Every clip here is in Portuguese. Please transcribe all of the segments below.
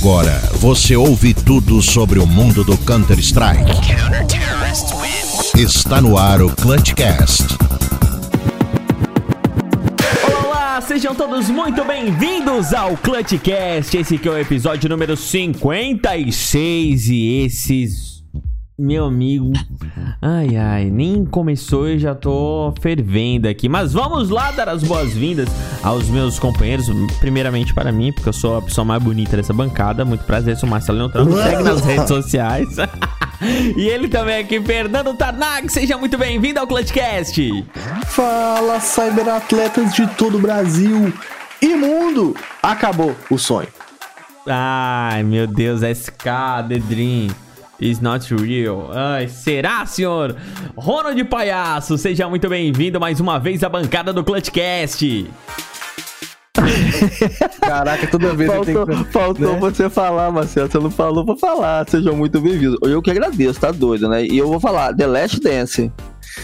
Agora você ouve tudo sobre o mundo do Counter-Strike. Está no ar o Clutchcast. Olá, sejam todos muito bem-vindos ao Clutchcast. Esse que é o episódio número 56 e esses meu amigo. Ai, ai, nem começou e já tô fervendo aqui. Mas vamos lá dar as boas-vindas aos meus companheiros. Primeiramente para mim, porque eu sou a pessoa mais bonita dessa bancada. Muito prazer, sou Marcelo. Me segue nas redes sociais. e ele também aqui, Fernando Tarnag. Seja muito bem-vindo ao Clutchcast. Fala, cyberatletas de todo o Brasil e mundo. Acabou o sonho. Ai, meu Deus, SK, The Dream is not real. Ai, será, senhor? Ronald Palhaço, seja muito bem-vindo mais uma vez à bancada do Clutchcast. Caraca, toda vez faltou, eu tenho que... Faltou né? você falar, Marcelo. Você não falou pra falar. Sejam muito bem-vindos. Eu que agradeço, tá doido, né? E eu vou falar The Last Dance.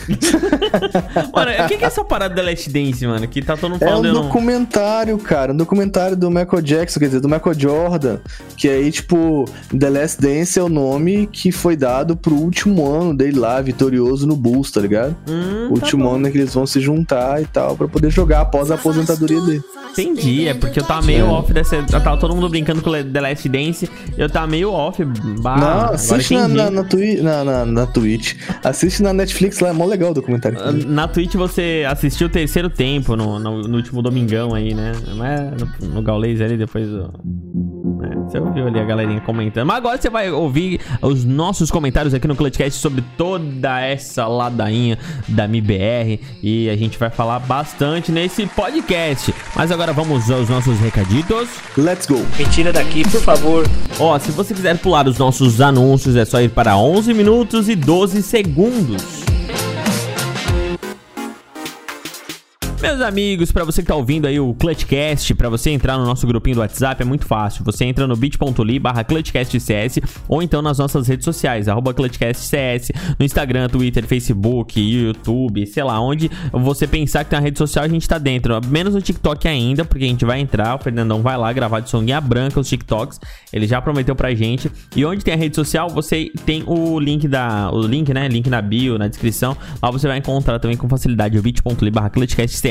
mano, o que, que é essa parada da Last Dance, mano? Que tá todo mundo falando. É um documentário, não... cara. Um documentário do Michael Jackson, quer dizer, do Michael Jordan. Que aí, tipo, The Last Dance é o nome que foi dado pro último ano dele lá, vitorioso no Bulls, tá ligado? Hum, o último tá ano que eles vão se juntar e tal, pra poder jogar após a aposentadoria dele. Entendi, é porque eu tava meio é. off dessa. Tava todo mundo brincando com The Last Dance. Eu tava meio off. Bah, não, assiste na, na, na, twi na, na, na Twitch. Assiste na Netflix lá, é mó legal o documentário. Ah, na Twitch você assistiu o terceiro tempo no, no, no último domingão aí, né? Mas no, no Gaules ali depois. É, você ouviu ali a galerinha comentando. Mas agora você vai ouvir os nossos comentários aqui no Clutchcast sobre toda essa ladainha da MIBR. E a gente vai falar bastante nesse podcast. Mas agora vamos aos nossos recaditos. Let's go. Me tira daqui, por favor. Ó, se você quiser pular os nossos anúncios, é só ir para 11 minutos e 12 segundos. Meus amigos, para você que tá ouvindo aí o Clutchcast, para você entrar no nosso grupinho do WhatsApp é muito fácil. Você entra no bit.ly barra ClutchCastCS ou então nas nossas redes sociais, arroba ClutchCastCS, no Instagram, Twitter, Facebook, YouTube, sei lá, onde você pensar que tem uma rede social, a gente tá dentro. Menos no TikTok ainda, porque a gente vai entrar, o Fernandão vai lá gravar de songuinha branca os TikToks, ele já prometeu pra gente. E onde tem a rede social, você tem o link da... o link, né? Link na bio, na descrição. Lá você vai encontrar também com facilidade o bit.ly barra ClutchCastCS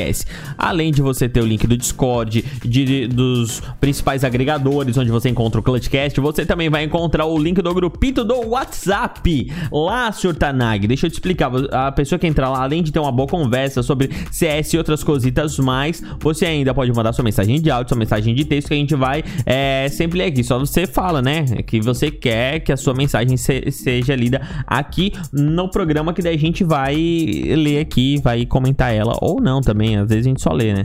Além de você ter o link do Discord, de, dos principais agregadores onde você encontra o Clutchcast, você também vai encontrar o link do grupito do WhatsApp. Lá, Sr. Tanag, deixa eu te explicar. A pessoa que entrar lá, além de ter uma boa conversa sobre CS e outras cositas mais, você ainda pode mandar sua mensagem de áudio, sua mensagem de texto que a gente vai é, sempre ler aqui. Só você fala, né? Que você quer que a sua mensagem se, seja lida aqui no programa, que daí a gente vai ler aqui, vai comentar ela ou não também às vezes a gente só lê, né?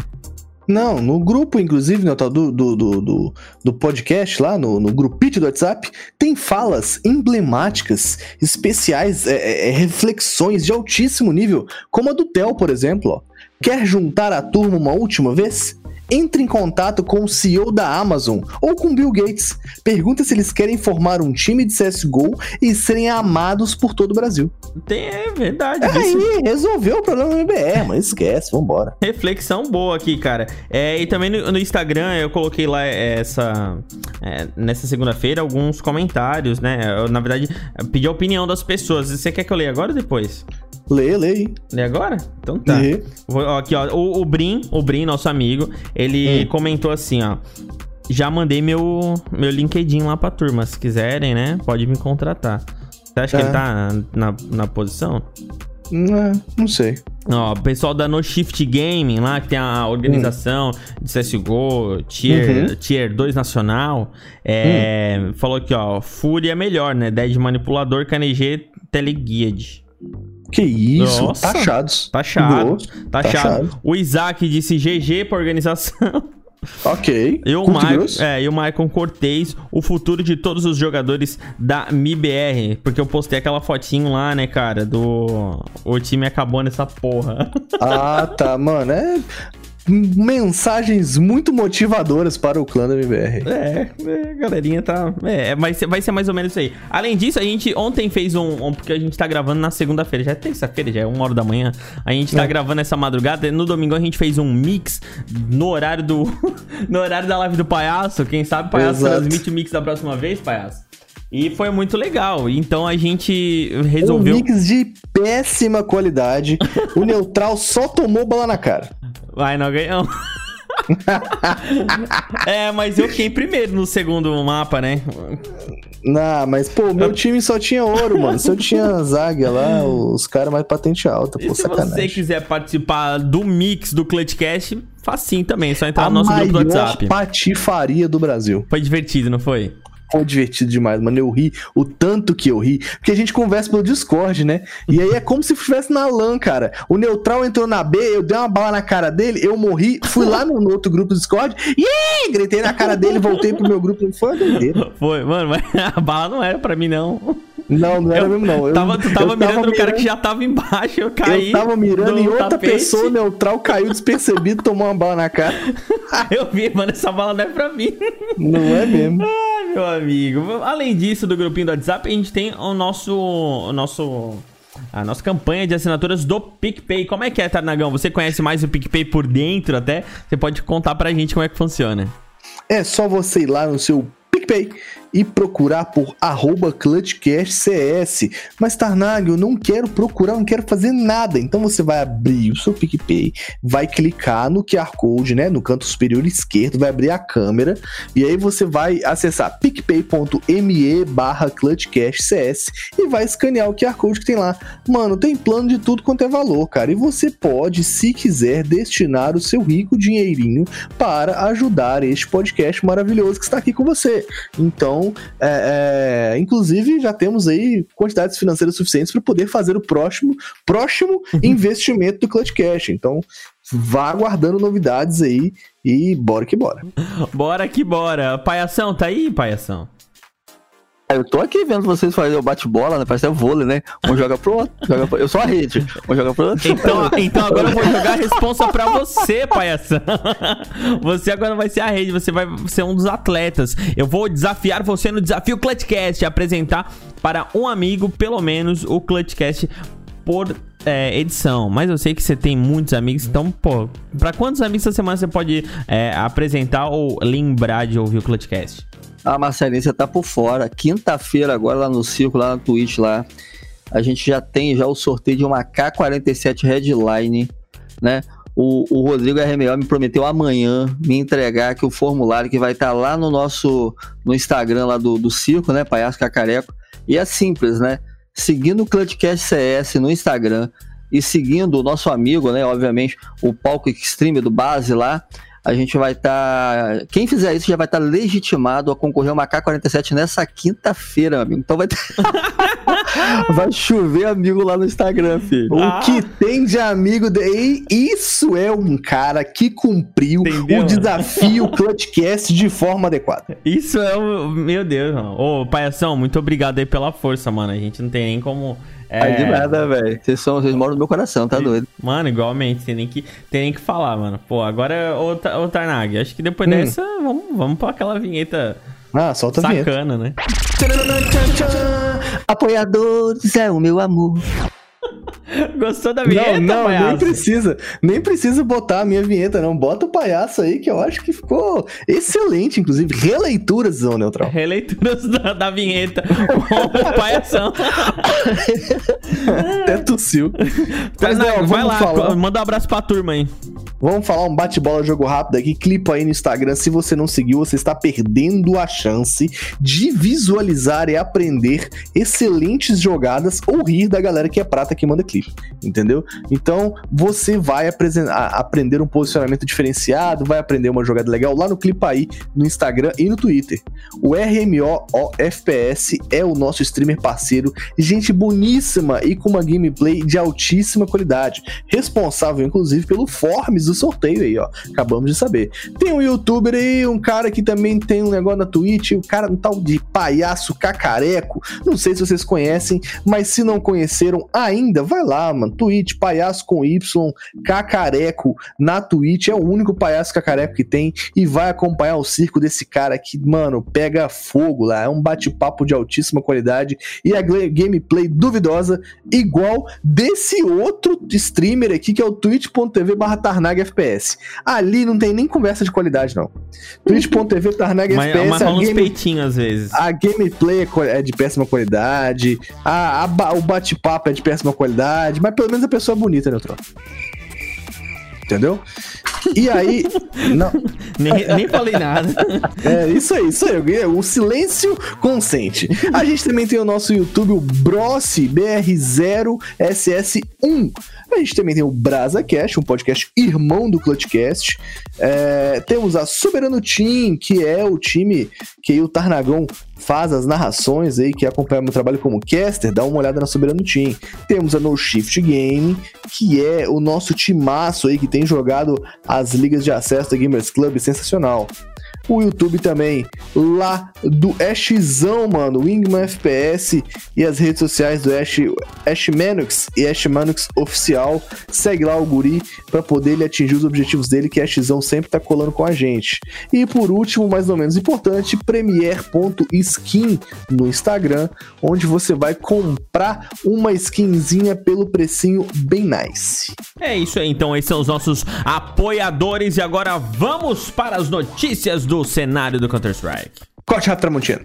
Não, no grupo, inclusive, no, do, do, do, do, podcast lá, no, no grupito do WhatsApp, tem falas emblemáticas, especiais, é, é, é, reflexões de altíssimo nível, como a do Theo, por exemplo. Ó. Quer juntar a turma uma última vez? Entre em contato com o CEO da Amazon ou com Bill Gates. Pergunta se eles querem formar um time de CSGO e serem amados por todo o Brasil. Tem, é verdade. É aí, resolveu o problema do MBR, mas esquece, vambora. Reflexão boa aqui, cara. É, e também no, no, Instagram eu coloquei lá é, essa. É, nessa segunda-feira alguns comentários, né? Eu, na verdade, pedi a opinião das pessoas. Você quer que eu leia agora ou depois? Leia, leia. Lê agora? Então tá. Lê. Aqui, ó. O, o Brim, o Brim, nosso amigo, ele hum. comentou assim, ó. Já mandei meu, meu LinkedIn lá pra turma. Se quiserem, né? Pode me contratar. Você acha é. que ele tá na, na posição? Não, é, não sei. Ó, o pessoal da No Shift Gaming lá, que tem a organização hum. de CSGO, Tier, uhum. tier 2 Nacional, é, hum. falou aqui, ó, Fúria é melhor, né? Dead Manipulador, KNG, Teleguiad. Que isso, Nossa, taxados. Taxado, taxado. O Isaac disse GG pra organização. Ok. E o, Michael, é, e o Michael Cortez, o futuro de todos os jogadores da MIBR. Porque eu postei aquela fotinho lá, né, cara, do. O time acabou nessa porra. Ah, tá, mano. É. mensagens muito motivadoras para o clã da MBR. É, é, galerinha tá. É, vai ser, vai ser mais ou menos isso aí. Além disso, a gente ontem fez um. um- porque a gente tá gravando na segunda-feira, já é terça-feira, já é uma hora da manhã. A gente tá É. gravando essa madrugada. No domingo a gente fez um mix no horário do. no horário da live do palhaço. Quem sabe o palhaço Exato. transmite o mix da próxima vez, palhaço. E foi muito legal. Então a gente Um resolveu. mix de péssima qualidade. o neutral só tomou bala na cara. Vai, não ganhamos. é, mas eu fiquei primeiro no segundo mapa, né? Não, mas, pô, meu time só tinha ouro, mano. Se eu tinha zaga lá, os caras mais patente alta, E pô, se você sacanagem. quiser participar do mix do Clutchcast, facinho também, é só entrar A no nosso grupo do WhatsApp. patifaria do Brasil. Foi divertido, não foi? Foi divertido demais, mano. Eu ri o tanto que eu ri. Porque a gente conversa pelo Discord, né? E aí é como se estivesse na LAN, cara. O neutral entrou na B, eu dei uma bala na cara dele, eu morri, fui lá no, no outro grupo do Discord, e gritei na cara dele, voltei pro meu grupo. Foi. Foi, mano, mas a bala não era pra mim, não. Não, não era Eu mesmo, não. Eu, tava, tu tava eu mirando no cara mirando- que já tava embaixo, eu caí. Eu tava mirando do em outra tapete. pessoa, o neutral caiu despercebido, tomou uma bala na cara. Eu vi, mano, essa bala não é pra mim. Não é mesmo. Ai, meu amigo. Além disso, do grupinho do WhatsApp, a gente tem o nosso. O nosso. A nossa campanha de assinaturas do PicPay. Como é que é, Tarnagão? Você conhece mais o PicPay por dentro até? Você pode contar pra gente como é que funciona. É só você ir lá no seu PicPay e procurar por arroba ClutchCastCS. Mas, Tarnag, eu não quero procurar, não quero fazer nada. Então você vai abrir o seu PicPay, vai clicar no QR Code, né? No canto superior esquerdo, vai abrir a câmera. E aí você vai acessar picpay.me barra ClutchCastCS e vai escanear o QR Code que tem lá. Mano, tem plano de tudo quanto é valor, cara. E você pode, se quiser, destinar o seu rico dinheirinho para ajudar este podcast maravilhoso que está aqui com você. Então, é, é, inclusive, já temos aí quantidades financeiras suficientes para poder fazer o próximo, próximo investimento do Clutch Cash. Então, vá aguardando novidades aí e bora que bora. Bora que bora. Paiação, tá aí, Paiação? Eu tô aqui vendo vocês fazerem o bate-bola, né? Parece até vôlei, né? Um joga pro outro. Joga pro... Eu sou a rede. Um joga pro outro. Então, então agora eu vou jogar a responsa pra você, Paiação. Você agora vai ser a rede, você vai ser um dos atletas. Eu vou desafiar você no desafio Clutchcast, apresentar para um amigo, pelo menos, o Clutchcast por é, edição. Mas eu sei que você tem muitos amigos, então, pô, pra quantos amigos essa semana você pode é, apresentar ou lembrar de ouvir o Clutchcast? A Marcelinha, você tá por fora. Quinta-feira, agora lá no circo, lá na Twitch, lá. A gente já tem já o sorteio de uma K47 Headline, né? O, o Rodrigo RMO me prometeu amanhã me entregar aqui o formulário que vai estar lá no nosso no Instagram lá do, do circo, né? Palhaço Cacareco. E é simples, né? Seguindo o Clutchcast CS no Instagram e seguindo o nosso amigo, né? Obviamente, o palco Extreme do base lá. A gente vai estar. Quem fizer isso já vai estar legitimado a concorrer a uma K47 nessa quinta-feira, amigo. Então vai ter. vai chover amigo lá no Instagram, filho. O Ah. que tem de amigo de... E Isso é um cara que cumpriu Entendeu? o desafio Clutchcast de forma adequada. Isso é o. Meu Deus, mano. Ô, Paiação, muito obrigado aí pela força, mano. A gente não tem nem como. É... Aí de nada, velho. Vocês, são, vocês moram no meu coração, tá doido? Mano, igualmente, tem nem que, tem nem que falar, mano. Pô, agora, ô, Ta- ô Tarnag, acho que depois Hum. dessa, vamos, vamos pra aquela vinheta Ah, solta a vinheta. sacana, né? Apoiadores é o meu amor. Gostou da vinheta, Não, não, nem palhaço? precisa. Nem precisa botar a minha vinheta, não. Bota o palhaço aí, que eu acho que ficou excelente, inclusive. Releituras, Zão Neutral. Releituras da, da vinheta o Paiação. Até tossiu. Mas, Tarnag, não, vai vamos lá, falar. manda um abraço pra turma aí. Vamos falar um bate-bola jogo rápido aqui. Clipa aí no Instagram. Se você não seguiu, você está perdendo a chance de visualizar e aprender excelentes jogadas ou rir da galera que é prata que manda clipe. Entendeu? Então você vai aprender um posicionamento diferenciado, vai aprender uma jogada legal lá no Clipa aí no Instagram e no Twitter. O RMO FPS é o nosso streamer parceiro, gente boníssima e com uma gameplay de altíssima qualidade responsável inclusive pelo Forms do sorteio aí, ó. Acabamos de saber. Tem um youtuber aí, um cara que também tem um negócio na Twitch, o cara um tal de palhaço cacareco. Não sei se vocês conhecem, mas se não conheceram ainda, vai lá mano. Twitch, palhaço com Y, cacareco na Twitch. É o único palhaço cacareco que tem. E vai acompanhar o circo desse cara que, mano, pega fogo lá. É um bate-papo de altíssima qualidade. E a gameplay duvidosa, igual desse outro streamer aqui, que é o twitch.tv barra Tarnag FPS. Ali não tem nem conversa de qualidade, não. twitch.tv Tarnag Mas, FPS. mas a rola uns game- peitinhos às vezes. a gameplay é é de péssima qualidade, a, a o bate-papo é de péssima qualidade, mas pelo menos a pessoa é bonita, Neutron. Entendeu? E aí. não, Nem, nem falei nada. é isso aí, isso aí. O silêncio consente. A gente também tem o nosso YouTube, o Brossi BR0SS1. A gente também tem o BrasaCast, um podcast irmão do Clutchcast. É, temos a Soberano Team, que é o time que o Tarnagão faz as narrações aí, que acompanha meu trabalho como caster, dá uma olhada na Soberano Team. Temos a No Shift Game, que é o nosso timaço aí que tem jogado as ligas de acesso da Gamers Club, sensacional. O YouTube também, lá do Ashzão, mano, Wingman FPS e as redes sociais do Ash, Ash e Ash Oficial. Segue lá o guri pra poder ele atingir os objetivos dele, que Ashzão sempre tá colando com a gente. E por último, mais ou menos importante, premier.skin no Instagram, onde você vai comprar uma skinzinha pelo precinho bem nice. É isso aí, então esses são os nossos apoiadores e agora vamos para as notícias do cenário do Counter-Strike. Corte rápido, Tramontina.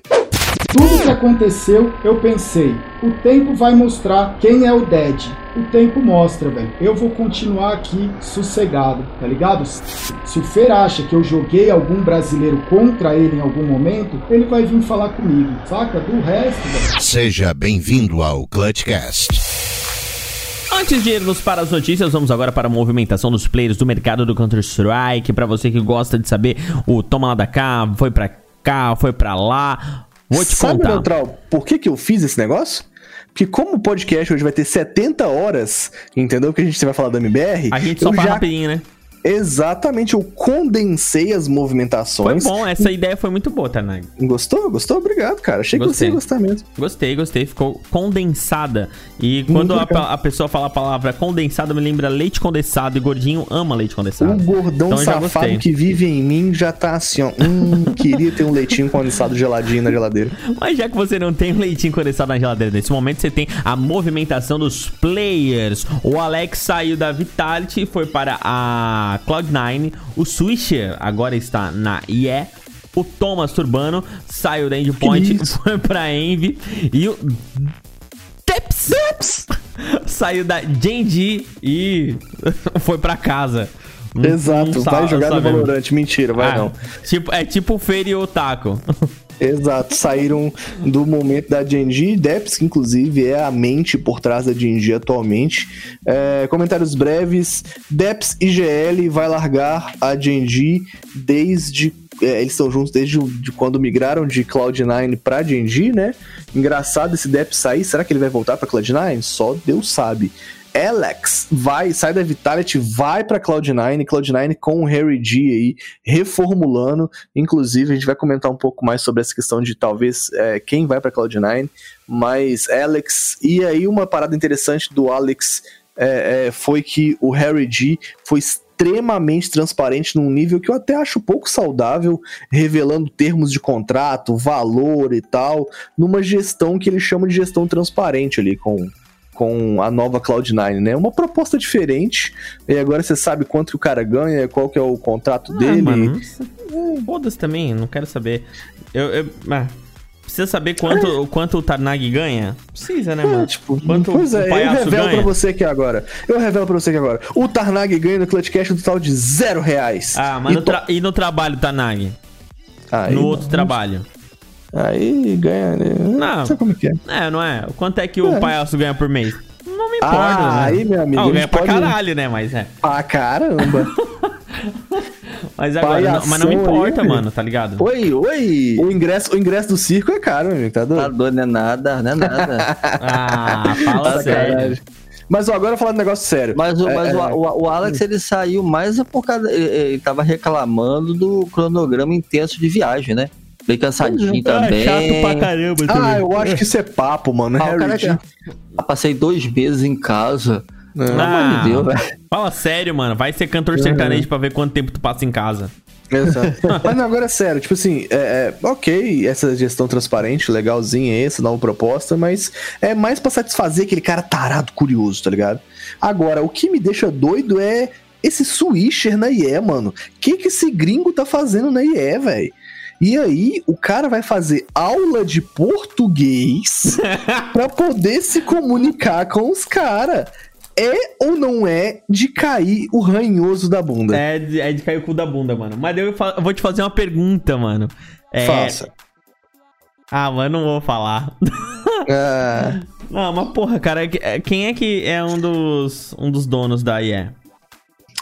Tudo que aconteceu, eu pensei, o tempo vai mostrar quem é o Dead. O tempo mostra, velho. Eu vou continuar aqui sossegado, tá ligado? Se o Fer acha que eu joguei algum brasileiro contra ele em algum momento, ele vai vir falar comigo, saca? Do resto, velho. Seja bem-vindo ao Clutchcast. Antes de irmos para as notícias, vamos agora para a movimentação dos players do mercado do Counter-Strike. Para você que gosta de saber, o toma lá da cá, foi pra cá, foi pra lá. Vou te Sabe, contar. Neutral, por que, que eu fiz esse negócio? Porque como o podcast hoje vai ter 70 horas, entendeu? Que a gente vai falar da MBR. A gente só fala já rapidinho, né? Exatamente, eu condensei as Foi movimentações. bom, essa ideia foi muito boa, Tarnag. Gostou? Gostou? Obrigado, cara. Achei Gostei. que você ia gostar mesmo. Gostei, gostei. Ficou condensada. E quando a, a pessoa fala a palavra condensado, me lembra leite condensado. E gordinho ama leite condensado. O gordão Então safado que vive em mim já tá assim, ó. Hum, queria ter um leitinho condensado geladinho na geladeira. Mas já que você não tem um leitinho condensado na geladeira nesse momento, você tem a movimentação dos players. O Alex saiu da Vitality e foi para a Cloud9. O Swisher agora está na IE. O Thomas Turbano saiu da Endpoint foi pra Envy. E o Deps, saiu da Genji e foi pra casa. Exato, não vai jogar no. Valorant. Mentira, vai Ah, não. Tipo, é tipo o Fer e o Taco. Exato, saíram do momento da Genji, Deps, que inclusive é a mente por trás da Genji atualmente. É, comentários breves: Deps e GL vai largar a Genji desde. é, eles estão juntos desde de quando migraram de Cloud9 pra Genji, né? Engraçado esse Deps sair. Será que ele vai voltar pra Cloud9? Só Deus sabe. Alex vai, sai da Vitality, vai pra Cloud9, Cloud9 com o Harry G aí, reformulando. Inclusive, a gente vai comentar um pouco mais sobre essa questão de talvez é, quem vai pra Cloud9, mas Alex. E aí, uma parada interessante do Alex é, é, foi que o Harry G foi extremamente transparente num nível que eu até acho pouco saudável, revelando termos de contrato, valor e tal, numa gestão que ele chama de gestão transparente ali com com a nova Cloud9, né? Uma proposta diferente. E agora você sabe quanto que o cara ganha, qual que é o contrato Ah, dele. mano, hum, foda-se também, não quero saber. Eu, eu- ah, precisa saber quanto, o quanto o Tarnag ganha? Precisa, né, É, mano? tipo, Quanto pois é, eu revelo ganha? pra você aqui agora. Eu revelo pra você aqui agora. O Tarnag ganha no Clutchcast um total de zero reais. Ah, mas e no tra- e no trabalho, Tarnag? Aí, no outro trabalho? Aí ganha, né? Não. Sabe como que é? É, não é? Quanto é que o É. palhaço ganha por mês? Não me importa, Ah, né? aí, meu amigo, Ah, ganha pra pode- caralho, né? Mas é. Ah, caramba. Mas agora, não- mas não Palhação importa, aí, mano, tá ligado? Oi, oi! o, ingresso, o ingresso do circo é caro, meu amigo, tá Tá doido? doido, não é nada, não é nada. Ah, fala sério. Sacanagem. Mas ó, agora falar de negócio sério. Mas, o, É, mas é. o, o- o Alex ele saiu mais é por causa. Ele, ele tava reclamando do cronograma intenso de viagem, né? Bem cansadinho Ah, também. chato pra caramba Ah, também. eu acho que isso é papo, mano. Ah, o Harry já- Passei dois meses em casa. Pelo Ah. amor de Deus, velho. Fala sério, mano. Vai ser cantor sertanejo pra ver quanto tempo tu passa em casa. Exato. Mas não, agora é sério, tipo assim, é, é, ok, essa gestão transparente, legalzinha essa, nova proposta, mas é mais pra satisfazer aquele cara tarado curioso, tá ligado? Agora, o que me deixa doido é esse swisher na IE, mano. O que que esse gringo tá fazendo na IE, velho? E aí, o cara vai fazer aula de português pra poder se comunicar com os caras. É ou não é de cair o ranhoso da bunda? É de, é de cair o cu da bunda, mano. Mas eu, vou te fazer uma pergunta, mano. É... Faça. Ah, mano, não vou falar. Ah, Não, mas porra, cara, é que- quem é que é um dos, um dos donos da IE?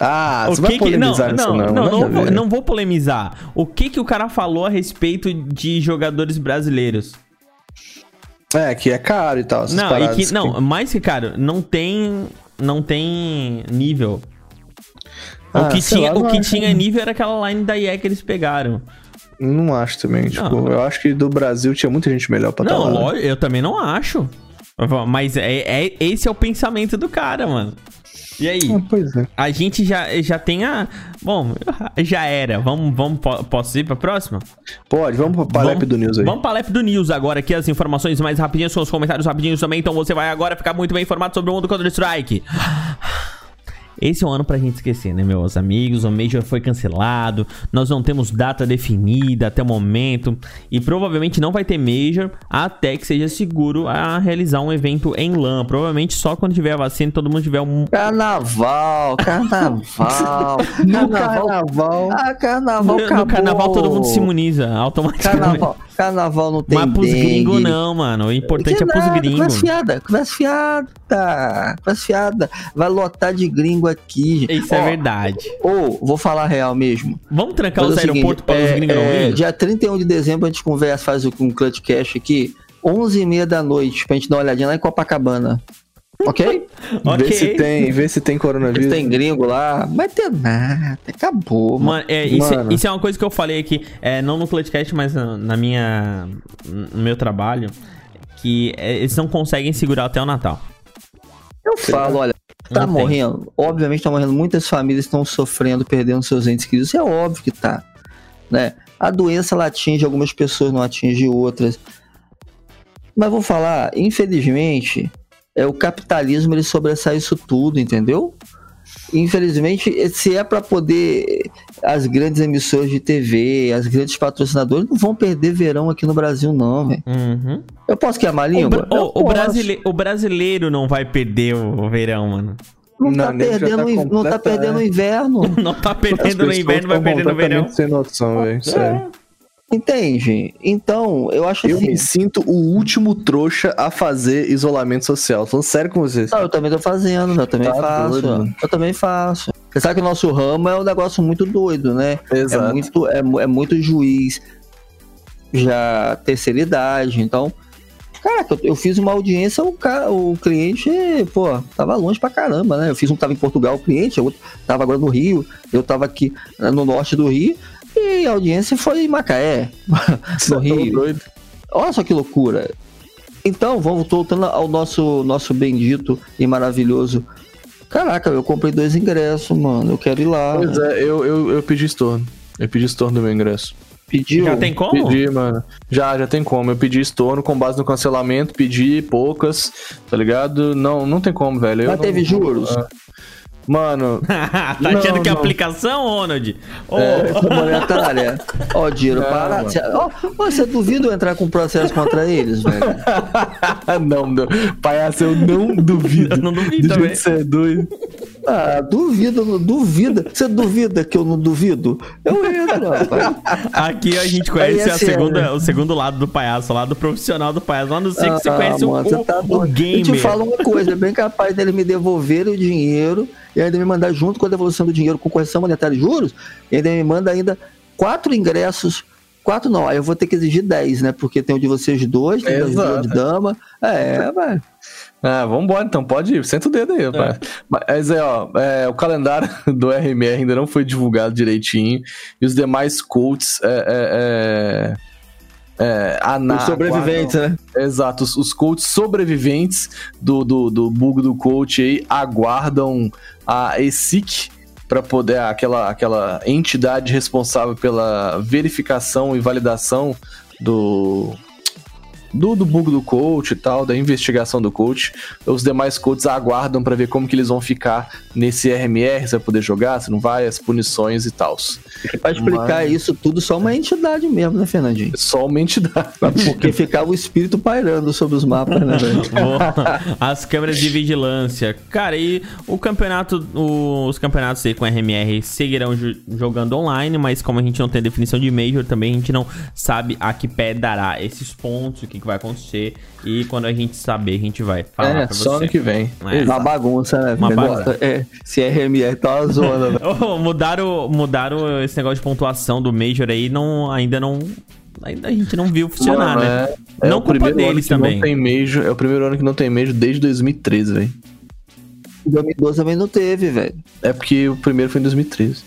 Ah, O você vai que que- não, polemizar nisso não, não. não, não, vou, não vou polemizar. O que que o cara falou a respeito de jogadores brasileiros? É, que é caro e tal. Não, e que, não, mais que cara, não tem, não tem nível. Ah, o que, tinha, lá, o que acho. tinha nível era aquela line da IE que eles pegaram. Não acho também. Tipo, Não. eu acho que do Brasil tinha muita gente melhor pra Não, estar lá. lógico, eu também não acho. Mas é, é- esse é o pensamento do cara, mano. E aí? Ah, pois é. A gente já, já tem a. Bom, já era. Vamos, vamos, po- posso ir pra próxima? Pode, vamos pra Palep Vamos- do News aí. Vamos pra Lep do News agora, aqui as informações mais rapidinhas com os comentários rapidinhos também. Então você vai agora ficar muito bem informado sobre o mundo Counter-Strike. Esse é um ano pra gente esquecer, né, meus amigos? O Major foi cancelado, nós não temos data definida até o momento e provavelmente não vai ter Major até que seja seguro a realizar um evento em LAN. Provavelmente só quando tiver a vacina e todo mundo tiver um. Carnaval, carnaval. No carnaval. carnaval. Ah, carnaval No, acabou. no carnaval todo mundo se imuniza automaticamente. Carnaval, carnaval não tem Mas pros gringos não, mano. O importante Que é pros gringos. Conversa fiada, conversa fiada, conversa fiada. Vai lotar de gringo aqui. gente. Isso é Ó, verdade. Ou, vou falar real mesmo. Vamos trancar os o seguinte, aeroportos para os é, gringos não é, irem? Dia 31 de dezembro a gente conversa, faz um Clutch Cash aqui, 11h30 da noite, pra gente dar uma olhadinha lá em Copacabana. Ok? Vê se tem, vê se tem coronavírus. tem gringo lá, vai ter nada, acabou, mano. Mano, é, isso, Mano. isso é uma coisa que eu falei aqui, é, não no Clutchcast, mas na, na minha, no meu trabalho, que é, eles não conseguem segurar até o Natal. Eu falo, olha, tá Não tem. morrendo, obviamente tá morrendo, muitas famílias estão sofrendo, perdendo seus entes queridos, isso é óbvio que tá, né? A doença ela atinge algumas pessoas, não atinge outras. Mas vou falar, infelizmente, é o capitalismo ele sobressai isso tudo, entendeu? Infelizmente, se é para poder as grandes emissoras de TV, as grandes patrocinadores não vão perder verão aqui no Brasil não, velho. Uhum. Eu posso queimar a O, língua? o- o posso. brasile- o brasileiro não vai perder o verão, mano. Não, Não, tá perdendo, tá o não tá perdendo o inverno. Não tá perdendo no inverno, vai perder no verão. Sem noção, velho. Sério. Entende? Então, eu acho Eu assim. me sinto o último trouxa a fazer isolamento social. Falando sério com vocês. Não, eu também tô fazendo, eu também Tá faço. doido, eu também faço. Você sabe que o nosso ramo é um negócio muito doido, né? É Exato. muito, é, é muito juiz, já terceira idade, então. Caraca, eu, eu fiz uma audiência, o, cara, o cliente, pô, tava longe pra caramba, né? Eu fiz um que tava em Portugal, o cliente, outro tava agora no Rio, eu tava aqui né, no norte do Rio, e a audiência foi em Macaé, no Rio. doido. Olha só que loucura. Então, vamos voltando ao nosso, nosso bendito e maravilhoso. Caraca, eu comprei dois ingressos, mano. Eu quero ir lá. Pois é, eu, eu, eu pedi estorno. Eu pedi estorno do meu ingresso. Pediu. Já tem como? Pedi, mano. Já, já tem como. Eu pedi estorno com base no cancelamento, pedi poucas, tá ligado? Não, não tem como, velho. Eu Mas não- teve juros? Ah. Mano, tá Não, achando que é aplicação, Ronald? Ô, É, monetária. Ó, dinheiro Não, para. mano. Ó, ó, você duvida eu entrar com processo contra eles, velho? não, não. Palhaço, eu não duvido. Eu não duvido Do também. que Você é doido. Ah, duvida, não duvida. Você duvida que eu não duvido? Eu entro, rapaz. Aqui a gente conhece é a segunda, o segundo lado do palhaço, o lado profissional do palhaço. Lá no sei que você Ah, conhece o- mano, o, você tá o. Eu gamer. te falo uma coisa, é bem capaz dele me devolver o dinheiro e ainda me mandar junto com a devolução do dinheiro com correção monetária e juros, e ainda me manda ainda quatro ingressos. Quatro não, aí eu vou ter que exigir dez, né? Porque tem o de vocês dois, tem o de dama. É, velho. Ah, vambora então, pode ir, senta o dedo aí, rapaz. Mas é, ó, é, o calendário do RMR ainda não foi divulgado direitinho, e os demais coaches é, é, é, ana- Os sobreviventes, né? Exato, os, os coaches sobreviventes do, do, do bug do coach aí aguardam a ESIC para poder aquela, aquela entidade responsável pela verificação e validação do, do, do bug do coach e tal, da investigação do coach. Os demais coaches aguardam para ver como que eles vão ficar nesse RMR, se vai poder jogar, se não vai, as punições e tal. Pra explicar Mas- isso tudo, só uma entidade mesmo, né, Fernandinho? Só uma entidade. Porque ficava o espírito pairando sobre os mapas, né, velho? As câmeras de vigilância. Cara, e o campeonato, o- os campeonatos aí com RMR seguirão jo- jogando online, mas como a gente não tem definição de Major, também a gente não sabe a que pé dará esses pontos, o que, que vai acontecer. E quando a gente saber, a gente vai falar É, pra só você. que vem. É. Uma bagunça, né? Uma bagunça. É, se RMR tá uma zona, velho. Oh, mudaram, mudaram esse negócio de pontuação do Major aí, não, ainda não. Ainda a gente não viu funcionar, Mano, né? é, é não o culpa primeiro ano deles que também. Não tem Major, é o primeiro ano que não tem Major desde 2013, velho. Em 2012 também não teve, velho. É porque o primeiro foi em 2013.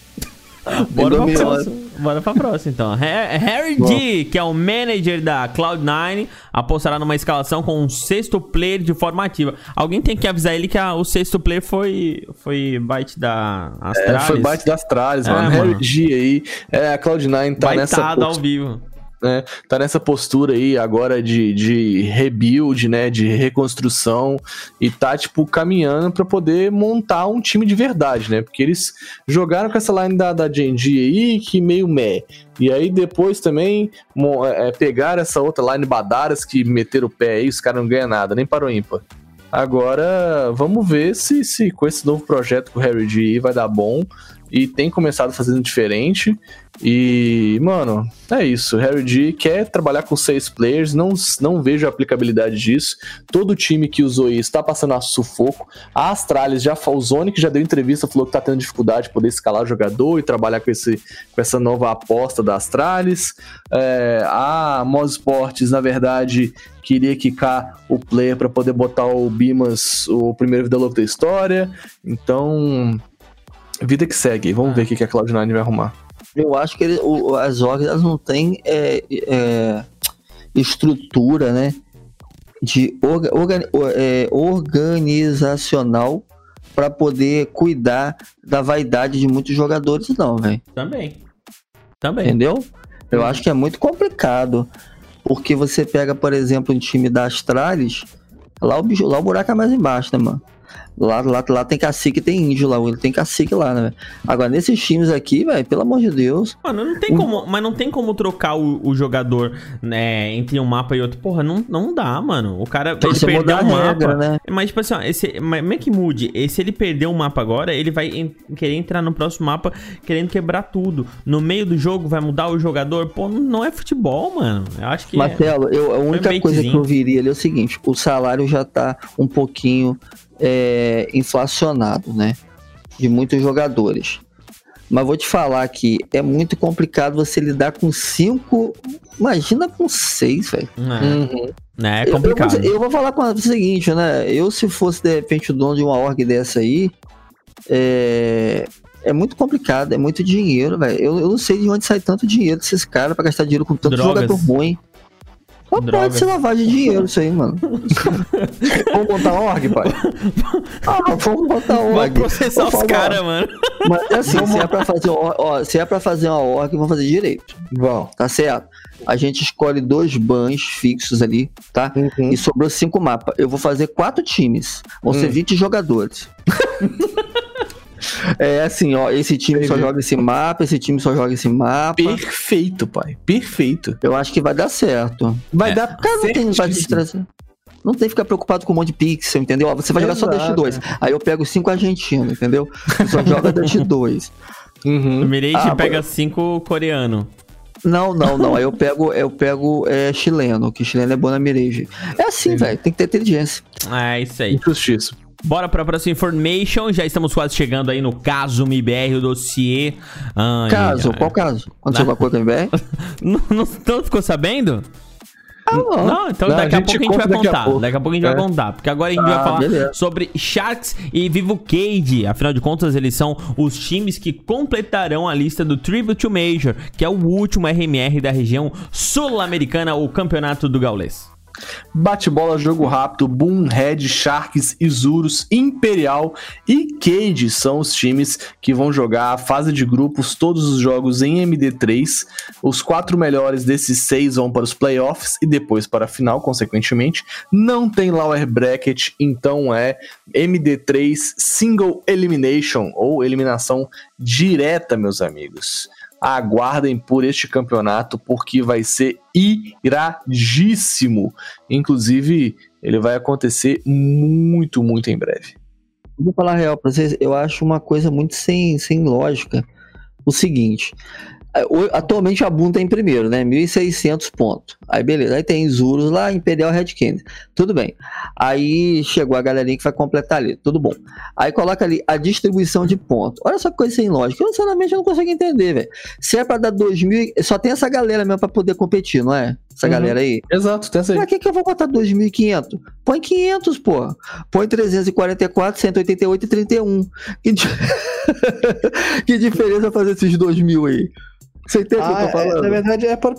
Bora pra 2011. Bora pra próxima, então. Ha- Harry D, que é o manager da Cloud9, apostará numa escalação com um sexto player de forma ativa. Alguém tem que avisar ele que a- o sexto player foi, foi byte da É, Astralis. foi bate das Astralis, É, mano. mano. Harry G aí. É, a Cloud9 tá nessa, Baitada ao vivo. Né, tá nessa postura aí agora de, de rebuild, né? De reconstrução. E tá, tipo, caminhando pra poder montar um time de verdade, né? Porque eles jogaram com essa line da, da Genji aí, que meio meh. E aí depois também mo- é, pegaram essa outra line Badaras que meteram o pé aí, os caras não ganham nada, nem para o ímpar. Agora, vamos ver se, se com esse novo projeto com o Harry G vai dar bom. E tem começado fazendo diferente. E, mano, é isso. Harry G quer trabalhar com seis players. Não, não vejo a aplicabilidade disso. Todo time que usou isso tá passando a sufoco. A Astralis já o Zonic já deu entrevista, falou que tá tendo dificuldade de poder escalar o jogador e trabalhar com, esse, com essa nova aposta da Astralis. É, a Moz Sports, na verdade, queria quicar o player para poder botar o Bimas, o primeiro vida louca da história. Então, vida que segue. Vamos ver o que que a Cloud9 vai arrumar. Eu acho que ele- o- as orgs elas não têm é, é, estrutura, né? De orga- orga- é, organizacional para poder cuidar da vaidade de muitos jogadores, não, velho. Também. Também. Entendeu? Eu acho que é muito complicado. Porque você pega, por exemplo, um time da Astralis, lá o, bicho, lá o buraco é mais embaixo, né, mano? Lá, lá, lá tem cacique e tem índio lá, tem cacique lá, né? Agora, nesses times aqui, velho, pelo amor de Deus, Mano, não tem como, mas não tem como trocar o, o jogador, né, entre um mapa e outro. Porra, não, não dá, mano. O cara, Tem ele perdeu o mapa. regra, né? Mas, tipo assim, ó, esse, mas como é que mude? E se ele perder o mapa agora, ele vai querer entrar no próximo mapa querendo quebrar tudo. No meio do jogo vai mudar o jogador. Pô, não é futebol, mano. Eu acho que é. Marcelo, eu, a única um coisa que eu viria ali é o seguinte: o salário já tá um pouquinho é, inflacionado, né? De muitos jogadores. Mas vou te falar que é muito complicado você lidar com cinco. Imagina com seis, velho. É, é Eu- complicado. Eu, vou- eu vou falar com o seguinte, né? Eu, se fosse de repente o dono de uma org dessa aí, é, é muito complicado, é muito dinheiro, velho. Eu, eu não sei de onde sai tanto dinheiro desses caras pra gastar dinheiro com tanto Drogas. jogador ruim. Só Drogas. pode ser lavagem de dinheiro isso aí, mano. Vamos montar uma org, pai? Ah, vamos botar Vou org. processar Vou os caras, mano. Mas assim, se é, pra fazer, ó, ó, se é pra fazer uma org, vamos fazer direito, Vão. tá certo? A gente escolhe dois bans fixos ali, tá? Uhum. E sobrou cinco mapas. Eu vou fazer quatro times. Vão ser Hum. 20 jogadores. é assim, ó. Esse time só Entendi. joga esse mapa, esse time só joga esse mapa. Perfeito, pai. Perfeito. Eu acho que vai dar certo. Vai É. dar Cara, não tem pra certíssimo. distração. Não tem que ficar preocupado com um monte de pixel, entendeu? Ó, Você vai jogar só Dust Exato. 2. Aí eu pego cinco argentinos, entendeu? Só joga Dust 2. O Uhum. Mirage Ah, pega cinco coreano. Não, não, não. Aí eu pego, eu pego é, chileno, que chileno é bom na mirage. É assim, velho. Tem que ter inteligência. É isso aí. Justiça. Bora pra próxima information. Já estamos quase chegando aí no caso MBR, o dossiê. Ai, Caso, ai. qual caso? Aconteceu alguma coisa com o MBR? Não, não, não ficou sabendo? não. não, então Não, daqui a a, pouco a gente vai daqui a contar. pouco. Daqui a pouco a gente É. vai contar. Porque agora a gente vai Ah, falar beleza. sobre Sharks e Vivo Cage. Afinal de contas, eles são os times que completarão a lista do Tribute to Major, que é o último RMR da região sul-americana, o campeonato do Gaulês. Bate-bola, jogo rápido, Boom, Red, Sharks, Isurus, Imperial e Cage são os times que vão jogar a fase de grupos, todos os jogos em MD3. Os quatro melhores desses seis vão para os playoffs e depois para a final, consequentemente. Não tem lower bracket, então é MD3 Single Elimination ou eliminação direta, meus amigos. Aguardem por este campeonato porque vai ser iradíssimo. Inclusive, ele vai acontecer muito, muito em breve. Vou falar real pra vocês, eu acho uma coisa muito sem, sem lógica. O seguinte, atualmente a Boom tá em primeiro, né? 1.600 pontos. Aí beleza, aí tem Zurus lá, Imperial Red Candy. Tudo bem. Aí chegou a galerinha que vai completar ali, tudo bom. Aí coloca ali a distribuição de pontos. Olha só que coisa sem lógica. Eu, sinceramente, eu não consigo entender, velho. Se é pra dar 2.000, só tem essa galera mesmo pra poder competir, não é? Essa Uhum. galera aí. Exato, tem essa aí. Pra que, que eu vou botar 2.500? Põe 500, pô. Põe 344, 188 e 31. Que, di- que diferença fazer esses 2.000 aí? Você entende o que eu tô Ah, é, falando? na verdade, é para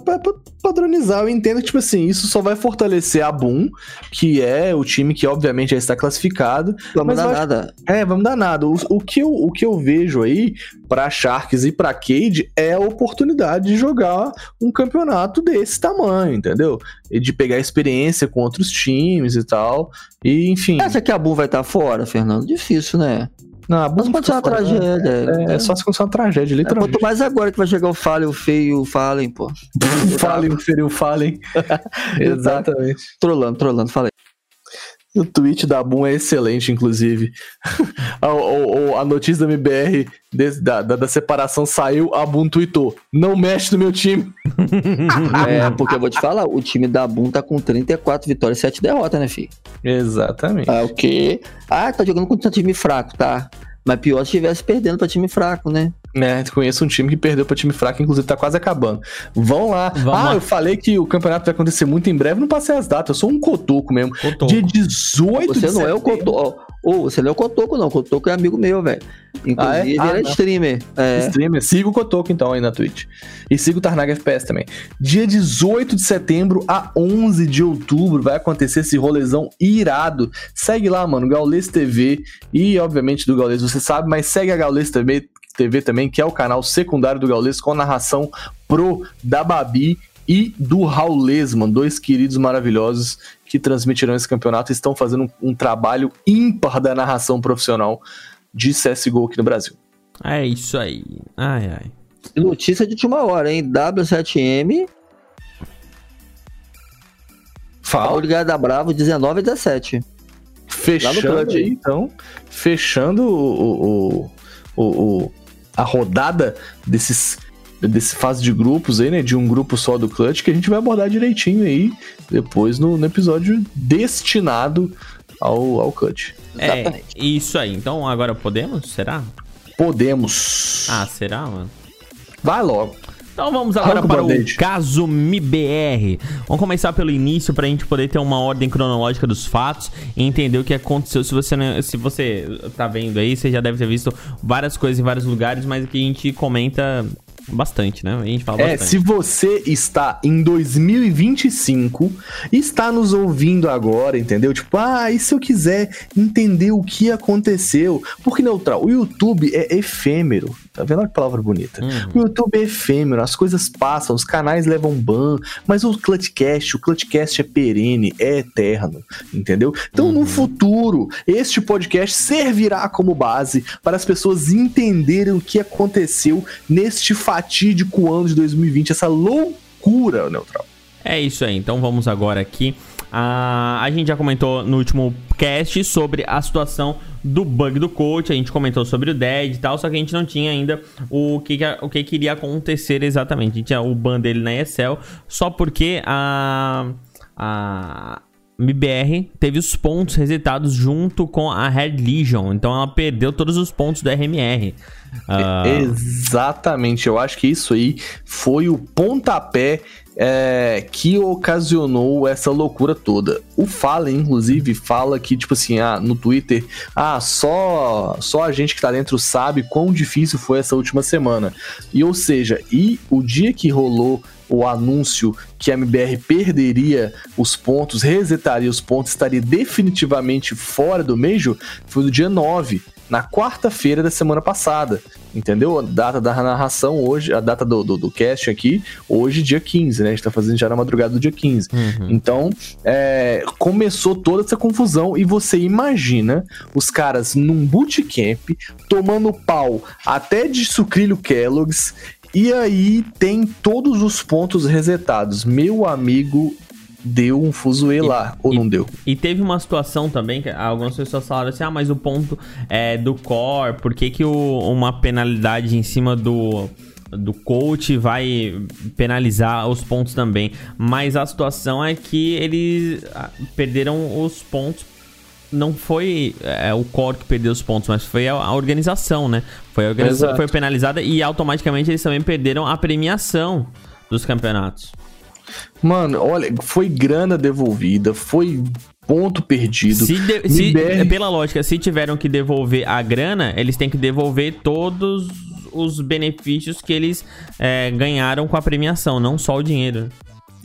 padronizar. Eu entendo que, tipo assim, isso só vai fortalecer a Boom, que é o time que, obviamente, já está classificado. Dá eu acho- nada. É, vamos dar nada. O, o que eu, o que eu vejo aí pra Sharks e pra Cade é a oportunidade de jogar um campeonato desse tamanho, entendeu? E de pegar experiência com outros times e tal. E, enfim. Acha que a Boom vai estar fora, Fernando? Difícil, né? Não, Mas pode ser uma né? tragédia. É, é só se acontecer uma tragédia, É, literalmente. Quanto mais agora que vai chegar o Fallen, o Feio, o Fallen, pô. Falem, feriu, falem. Exatamente. Trolando, trolando, falei. O tweet da Boom é excelente, inclusive. a, o- a notícia da MBR desse- da, da, da separação saiu, a Boom tweetou. Não mexe no meu time. É, porque eu vou te falar, o time da Boom tá com 34 vitórias e 7 derrotas, né, filho? Exatamente. Ah, o quê? Ah, tá jogando contra um time fraco, tá? Mas pior se estivesse perdendo pra time fraco, né? Né? Conheço um time que perdeu pra time fraco, inclusive tá quase acabando. Vão lá. Vamos ah, lá. eu falei que o campeonato vai acontecer muito em breve, não passei as datas, eu sou um cotoco mesmo. Cotoco. Dia 18 Você de não é o. Cotoco. Ô, você não é o Cotoco, não. O Cotoco é amigo meu, velho. Inclusive, Ah, é? Ah, ele é não. streamer. É. Streamer, siga o Cotoco então aí na Twitch. E siga o Tarnaga FPS também. Dia 18 de setembro a 11 de outubro vai acontecer esse rolezão irado. Segue lá, mano, Gaules TV e obviamente do Gaules você sabe, mas segue a Gaules TV, TV também, que é o canal secundário do Gaules com narração pro da Babi e do Raulês, mano, dois queridos maravilhosos que transmitirão esse campeonato e estão fazendo um, um trabalho ímpar da narração profissional de CSGO aqui no Brasil. É isso aí. Ai, ai. Notícia de última hora, hein? W7M, Fala. Ligada Bravo, 19 a 17. Lá no Fechando aí, então, fechando o, o, o, o- a rodada desses desse fase de grupos aí, né, de um grupo só do Clutch, que a gente vai abordar direitinho aí depois no, no episódio destinado ao, ao Clutch. É, Exatamente. isso aí. Então agora podemos? Será? Podemos. Ah, será, mano? Vai logo. Então vamos agora Arranca para o caso MIBR. Vamos começar pelo início para a gente poder ter uma ordem cronológica dos fatos e entender o que aconteceu. Se você, não- se você tá vendo aí, você já deve ter visto várias coisas em vários lugares, mas aqui a gente comenta bastante, né? A gente fala É, bastante. se você está em 2025 e está nos ouvindo agora, entendeu? Tipo, ah, e se eu quiser entender o que aconteceu? Porque, neutral, o YouTube é efêmero. Tá vendo Olha que palavra bonita? Uhum. O YouTube é efêmero, as coisas passam, os canais levam ban, mas o Clutchcast, o Clutchcast é perene, é eterno, entendeu? Então, no futuro, este podcast servirá como base para as pessoas entenderem o que aconteceu neste fatídico ano de 2020, essa loucura, Neutral. É isso aí, então vamos agora aqui. Ah, a gente já comentou no último cast sobre a situação do bug do coach, a gente comentou sobre o dead e tal, só que a gente não tinha ainda o que, o que queria acontecer exatamente. A gente tinha o ban dele na ESL, só porque a, a MBR teve os pontos resetados junto com a Red Legion, então ela perdeu todos os pontos do RMR. Ah, Exatamente, eu acho que isso aí foi o pontapé é, que ocasionou essa loucura toda. O Fallen, inclusive, fala que, tipo assim, ah, no Twitter, ah, só, só a gente que tá dentro sabe quão difícil foi essa última semana. E ou seja, e o dia que rolou o anúncio que a MBR perderia os pontos, resetaria os pontos, estaria definitivamente fora do Major, foi no dia 9, na quarta-feira da semana passada. Entendeu? A data da narração hoje, a data do, do, do cast aqui, hoje, dia 15, né? A gente tá fazendo já na madrugada do dia 15. uhum. Então, é, começou toda essa confusão e você imagina os caras num bootcamp, tomando pau até de sucrilho Kellogg's, e aí tem todos os pontos resetados. Meu amigo deu um fuzuê lá, ou e- não deu? E teve uma situação também que algumas pessoas falaram assim: ah, mas o ponto é do core, por que, que o- uma penalidade em cima do. Do coach vai penalizar os pontos também. Mas a situação é que eles ah, perderam os pontos. Não foi é, o core que perdeu os pontos, mas foi a, a organização, né? Foi a organização Exato. que foi penalizada e automaticamente eles também perderam a premiação dos campeonatos. Mano, olha, foi grana devolvida, foi ponto perdido. Se, de- se- pela lógica, se tiveram que devolver a grana, eles têm que devolver todos os benefícios que eles é, ganharam com a premiação, não só o dinheiro.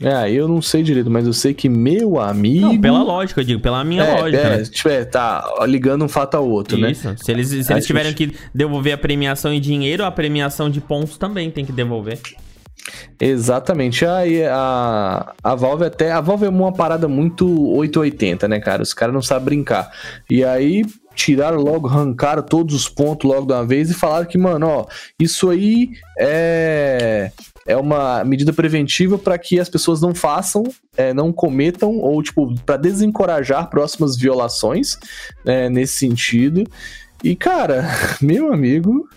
É, eu não sei direito, mas eu sei que meu amigo. Não, pela lógica, eu digo, pela minha é, lógica. é, né? tipo, é, tá ligando um fato ao outro, né? Isso. Se eles, se eles tiverem gente- que devolver a premiação em dinheiro, a premiação de pontos também tem que devolver. Exatamente. Aí a, a Valve até. A Valve é uma parada muito 880, né, cara? Os caras não sabem brincar. E aí tiraram logo, arrancaram todos os pontos logo de uma vez e falaram que, mano, ó, isso aí é. É uma medida preventiva para que as pessoas não façam, é, não cometam, ou, tipo, para desencorajar próximas violações né, nesse sentido. E, cara, meu amigo,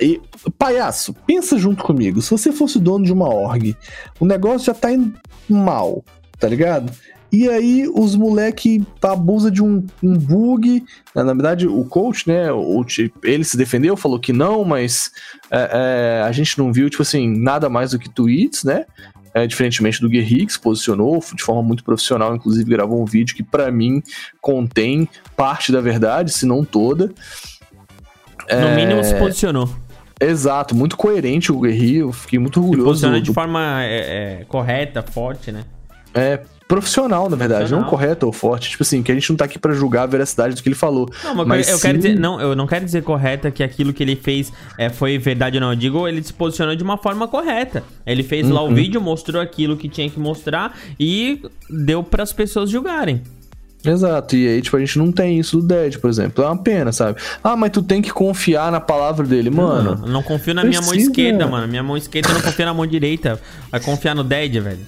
e, palhaço, pensa junto comigo. Se você fosse dono de uma org, o negócio já tá indo mal, tá ligado? E aí os moleque abusa de um, um bug. Na verdade, o coach, né? O, ele se defendeu, falou que não, mas é, é, a gente não viu, tipo assim, nada mais do que tweets, né? É, diferentemente do Guerri, que se posicionou de forma muito profissional, inclusive gravou um vídeo que, pra mim, contém parte da verdade, se não toda. No É, mínimo se posicionou. Exato, muito coerente o Guerri, eu fiquei muito Se orgulhoso. posicionou do- de forma é, é, correta, forte, né? É profissional, na verdade, não Profissional. correto ou forte. Tipo assim, que a gente não tá aqui pra julgar a veracidade do que ele falou. Não, mas, Mas eu, eu quero sim- dizer, não, eu não quero dizer correta que aquilo que ele fez é, foi verdade ou não. Eu digo, ele se posicionou de uma forma correta. Ele fez lá Uhum. o vídeo, mostrou aquilo que tinha que mostrar e deu para as pessoas julgarem. Exato, e aí, tipo, a gente não tem isso do Dead, por exemplo. É uma pena, sabe? Ah, mas tu tem que confiar na palavra dele, mano. Não, não confio na minha mão esquerda, mano. Minha mão esquerda não confio na mão direita. Vai confiar no Dead, velho.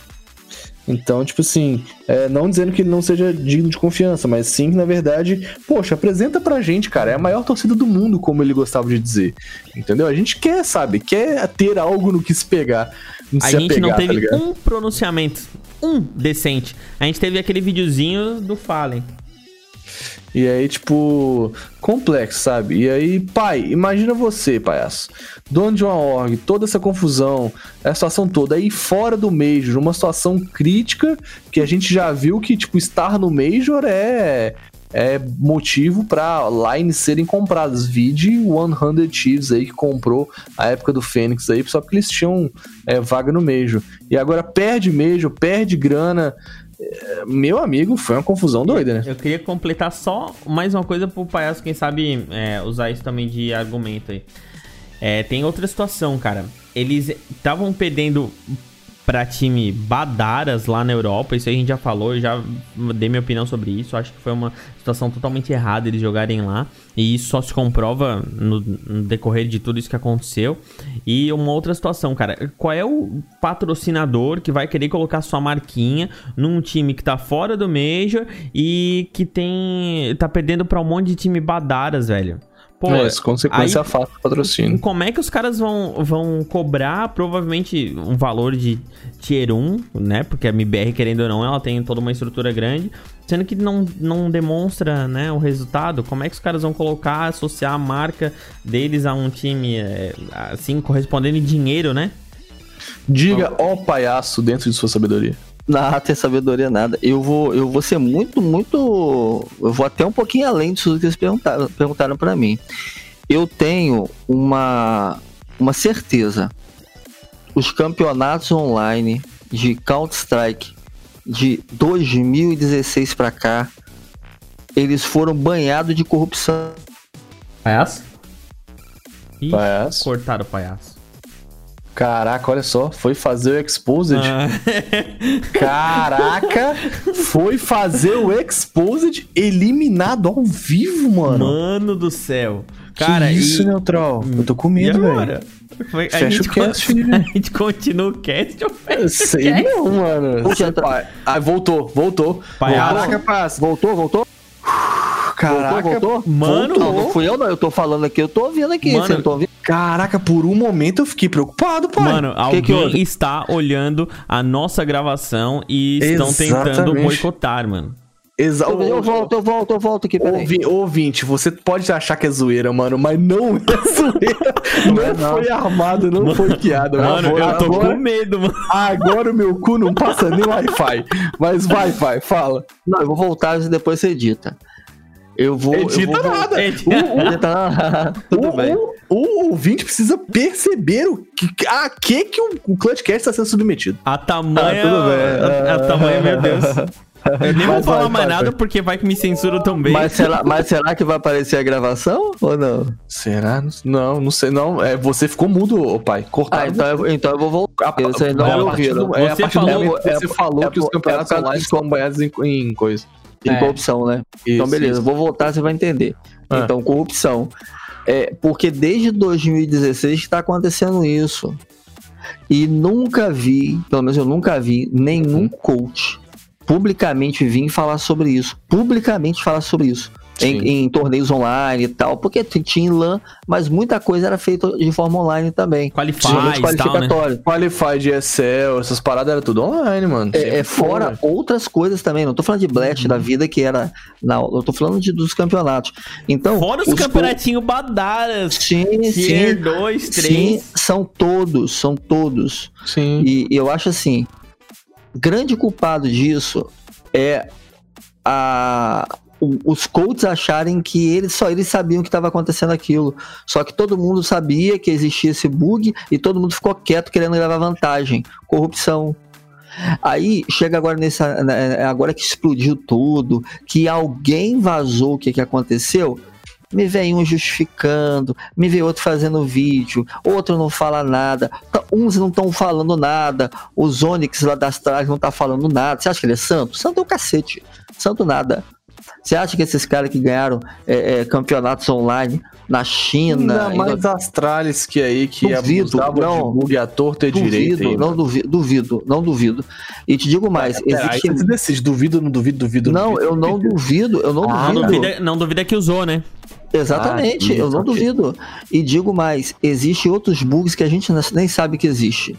Então, tipo assim, é, não dizendo que ele não seja digno de confiança, mas sim que, na verdade, poxa, apresenta pra gente, cara. É a maior torcida do mundo, como ele gostava de dizer. Entendeu? A gente quer, sabe? Quer ter algo no que se pegar. A se gente não apegar, tá teve ligado? um pronunciamento, um decente. A gente teve aquele videozinho do Fallen. E aí, tipo, complexo, sabe? E aí, pai, imagina você, palhaço, dono de uma org, toda essa confusão, essa situação toda, aí fora do Major, uma situação crítica, que a gente já viu que, tipo, estar no Major é, é motivo pra lines serem compradas. Vide 100 Chiefs aí, que comprou a época do Fênix aí, só porque eles tinham é, vaga no Major. E agora perde Major, perde grana. Meu amigo, foi uma confusão doida, né? Eu queria completar só mais uma coisa pro palhaço, quem sabe é, usar isso também de argumento aí. É, tem outra situação, cara. Eles estavam perdendo pra time Badaras lá na Europa, isso a gente já falou, já dei minha opinião sobre isso. Acho que foi uma situação totalmente errada eles jogarem lá. E isso só se comprova no, no decorrer de tudo isso que aconteceu. E uma outra situação, cara. Qual é o patrocinador que vai querer colocar sua marquinha num time que tá fora do Major e que tem. tá perdendo pra um monte de time Badaras, velho? Pô, Mas, consequência aí- fato patrocínio. Como é que os caras vão, vão cobrar provavelmente um valor de tier 1, né? Porque a MBR, querendo ou não, ela tem toda uma estrutura grande, sendo que não, não demonstra né, o resultado. Como é que os caras vão colocar, associar a marca deles a um time é, assim, correspondendo em dinheiro, né? Diga, ó palhaço, dentro de sua sabedoria. Não tem sabedoria nada. Eu vou, eu vou ser muito, muito. Eu vou até um pouquinho além disso que eles perguntaram, perguntaram para mim. Eu tenho uma, uma certeza. Os campeonatos online de Counter-Strike de 2016 pra cá, eles foram banhados de corrupção. Palhaço? Ih, Palhaço. cortaram o palhaço. Caraca, olha só, foi fazer o Exposed. Ah, Caraca, foi fazer o Exposed eliminado ao vivo, mano. mano do céu. Que Cara, isso, e, Neutral? Eu tô com medo, velho. Foi- a, Fecha gente o cast, con- filho. a gente continua o cast ou fecha Eu o sei cast? não, mano. Puxa, tá- Ah, voltou, voltou. Palhaço. Caraca, paz. Voltou, voltou? Caraca, voltou, voltou? Mano, Não, não fui eu, não. Eu tô falando aqui, eu tô ouvindo aqui. Mano, Você não tá ouvindo? Caraca, por um momento eu fiquei preocupado, pai. Mano, alguém que houve? está olhando a nossa gravação e estão tentando Exatamente. boicotar, mano. Exa Eu, eu volto, eu volto, eu volto aqui, peraí. Ouvi, ouvinte, você pode achar que é zoeira, mano, mas não é zoeira. não, foi armado, não foi piada. Mano, Agora- eu tô agora, com medo, mano. agora o meu cu não passa nem Wi-Fi. Mas vai, vai, fala. Não, eu vou voltar e depois você edita. Eu vou. eu Edita vou nada. Edita. Edita- Tudo o, bem. O, o ouvinte precisa perceber o que, a que, que o, o Clutchcast está sendo submetido. A tamanha. Ah, a, a tamanha, meu Deus. Eu nem vou Mas falar vai, mais vai, nada vai. porque vai que me censuram também. Mas será, mas será que vai aparecer a gravação ou não? Será? Não, não sei, não. É, você ficou mudo, ô pai. Cortado. Ah, então eu, então eu vou voltar. Vocês não É, me a partir ouviram. do- é, Você falou- momento que é você falou é que os campeonatos é causa online estão banhados em, em coisa. É. corrupção, né? então, Isso, beleza, isso. vou voltar, você vai entender. Ah. Então, corrupção. É, porque desde 2016 está acontecendo isso. E nunca vi, pelo menos eu nunca vi, nenhum coach publicamente vir falar sobre isso. Publicamente falar sobre isso. Sim. Em, em torneios online e tal. Porque tinha em LAN, mas muita coisa era feita de forma online também. Qualifies Principalmente e tal, né? qualificatório. Qualified Excel, essas paradas era tudo online, mano. É, é fora outras coisas também. Não tô falando de Blast da vida que era. Não, eu tô falando de, dos campeonatos. Então. Fora os, co- campeonatinhos badaras. Sim, sim. 2, Sim, 3. são todos, são todos. Sim. E eu acho assim, grande culpado disso é a os coaches acharem que eles só eles sabiam que estava acontecendo aquilo. Só que todo mundo sabia que existia esse bug e todo mundo ficou quieto querendo levar vantagem. Corrupção. Aí chega agora nessa né, agora que explodiu tudo, que alguém vazou o que que aconteceu, me vem um justificando, me vem outro fazendo vídeo, outro não fala nada, tá- uns não estão falando nada, os Onix lá das trás não tá falando nada. Você acha que ele é santo? Santo é o cacete. Santo nada. Você acha que esses caras que ganharam é, é, campeonatos online na China, Ainda mais Astralis que aí que Duvido, não. de bug à torta e direito. duvido, não duvido, duvido, não duvido. E te digo mais, aí existe você decide, duvido, não duvido, duvido. não, duvido. eu não duvido, eu não Ah, Não duvido. duvida, não duvida que usou, né? Exatamente, Ah, eu não duvido. E digo mais, existem outros bugs que a gente nem sabe que existe.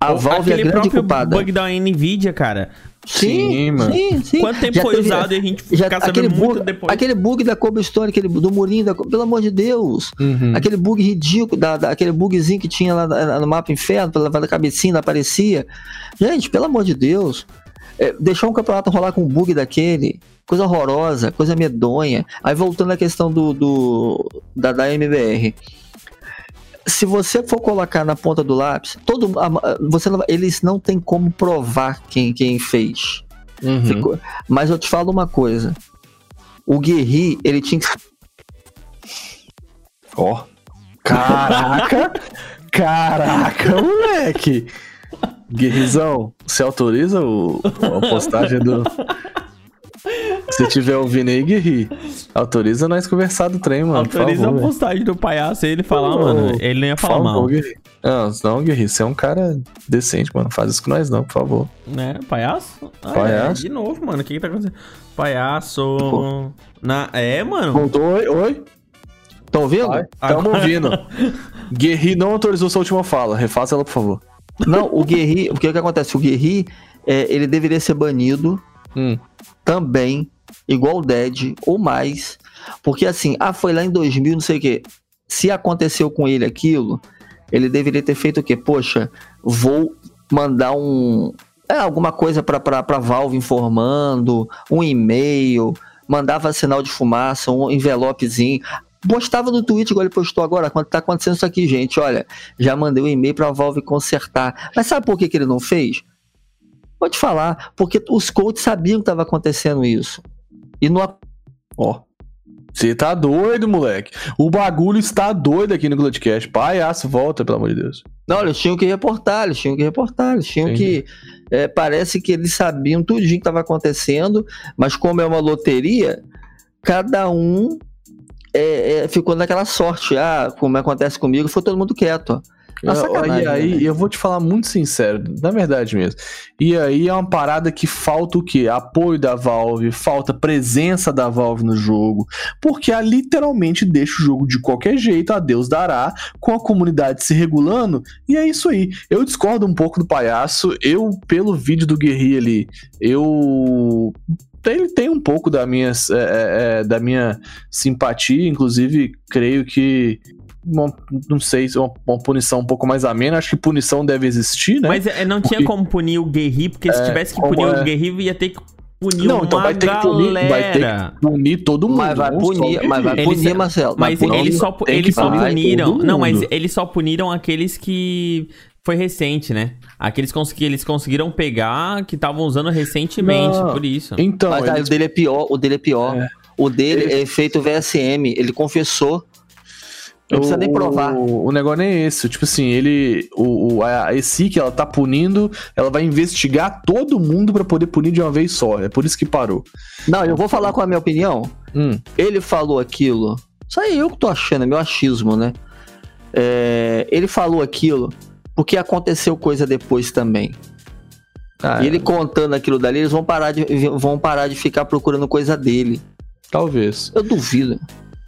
A Valve é Aquele grande próprio culpada. bug da Nvidia, cara. Sim, Sim, mano. sim, sim. Quanto tempo Já foi teve- usado e a gente já, ficar aquele, sabendo muito bug, depois? aquele bug da Cobblestone, aquele do murinho, da, pelo amor de Deus. Uhum. Aquele bug ridículo, da, da- aquele bugzinho que tinha lá no mapa inferno, pra levar a cabecinha, aparecia. Gente, pelo amor de Deus. É, deixar um campeonato rolar com um bug daquele, coisa horrorosa, coisa medonha. Aí voltando à questão do, do da, da MBR. Se você for colocar na ponta do lápis, todo, você não eles não tem como provar quem, quem fez. Uhum. Ficou- Mas eu te falo uma coisa. O Guerri, ele tinha que. Ó. Caraca! Caraca, moleque! Guerrizão, você autoriza o, a postagem do. Se tiver ouvindo aí, Guerri, autoriza nós conversar do trem, mano. Autoriza favor, a postagem do palhaço e ele falar, mano. Ele não ia falar mal. Guerri. Não, não, Guerri, você é um cara decente, mano. Faz isso com nós, não, por favor. Né? Palhaço? Ah, Palhaço. é, de novo, mano. O que que tá acontecendo? Palhaço. Na... É, mano. Contou, oi? Oi? Estão ouvindo? Vai, Tamo ouvindo. Guerri não autorizou sua última fala. Refaça ela, por favor. Não, o Guerri, o que que acontece? O Guerri, é, ele deveria ser banido Hum. Também, igual o Dead, ou mais. Porque assim, ah, foi lá em 2000, não sei o quê. Se aconteceu com ele aquilo, ele deveria ter feito o quê? Poxa, vou mandar um. É, alguma coisa pra, pra Valve informando, um e-mail, mandava sinal de fumaça, um envelopezinho. Postava no Twitter, igual ele postou agora, quando tá acontecendo isso aqui, gente. Olha, já mandei um e-mail pra Valve consertar. Mas sabe por que, que ele não fez? Vou te falar, porque os coaches sabiam que estava acontecendo isso. E não. Ó. Você tá doido, moleque. O bagulho está doido aqui no Glutcast. Palhaço, volta, pelo amor de Deus. Não, eles tinham que reportar, eles tinham que reportar, eles tinham Entendi. que. é, parece que eles sabiam tudo que estava acontecendo, mas como é uma loteria, cada um é, é, ficou naquela sorte. Ah, como acontece comigo, foi todo mundo quieto. ó. Uma Não, sacanagem, e aí, né? eu vou te falar muito sincero, na verdade mesmo. E aí é uma parada que falta o quê? Apoio da Valve, falta presença da Valve no jogo, porque ela literalmente deixa o jogo de qualquer jeito, a Deus dará, com a comunidade se regulando, e é isso aí. Eu discordo um pouco do palhaço, eu, pelo vídeo do Guerri ali, eu ele tem um pouco da minha, é, é, é, da minha simpatia, inclusive creio que uma- não sei se é uma, uma punição um pouco mais amena, acho que punição deve existir, né? Mas é, não tinha Porque- como punir o Guerri, porque se É, tivesse que punir é. o Guerri, ia ter que punir Não, uma então vai ter que punir, vai ter galera. punir todo mundo. Mas vai não punir, mas vai Guerri. Eles- punir, Marcelo. Mas punir. eles só, eles que só punir puniram. Não, mas eles só puniram aqueles que. Foi recente, né? Aqueles que eles conseguiram pegar que estavam usando recentemente, Não. por isso. Então, Mas aí eles- o dele é pior, o dele é pior. É. O dele Ele- é feito VSM, ele confessou. Não precisa nem provar. O, o negócio nem é esse. Tipo assim, ele. O, a ESIC, ela tá punindo, ela vai investigar todo mundo pra poder punir de uma vez só. É por isso que parou. Não, eu vou falar com a minha opinião. Hum. Ele falou aquilo. Isso aí eu que tô achando, é meu achismo, né? É, ele falou aquilo porque aconteceu coisa depois também. Ah, E ele contando aquilo dali, eles vão parar de, vão parar de ficar procurando coisa dele. Talvez. Eu duvido.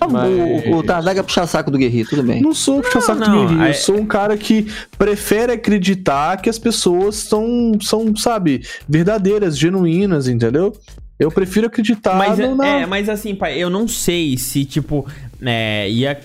Tá, Mas- O, o Tardaga é puxar saco do Guerreiro, tudo bem. Não sou puxa saco do não, Guerri, é- eu sou um cara que prefere acreditar que as pessoas são, são sabe, verdadeiras, genuínas, entendeu? Eu prefiro acreditar Mas, no- na- é, mas assim, pai, eu não sei se, tipo, é, ia.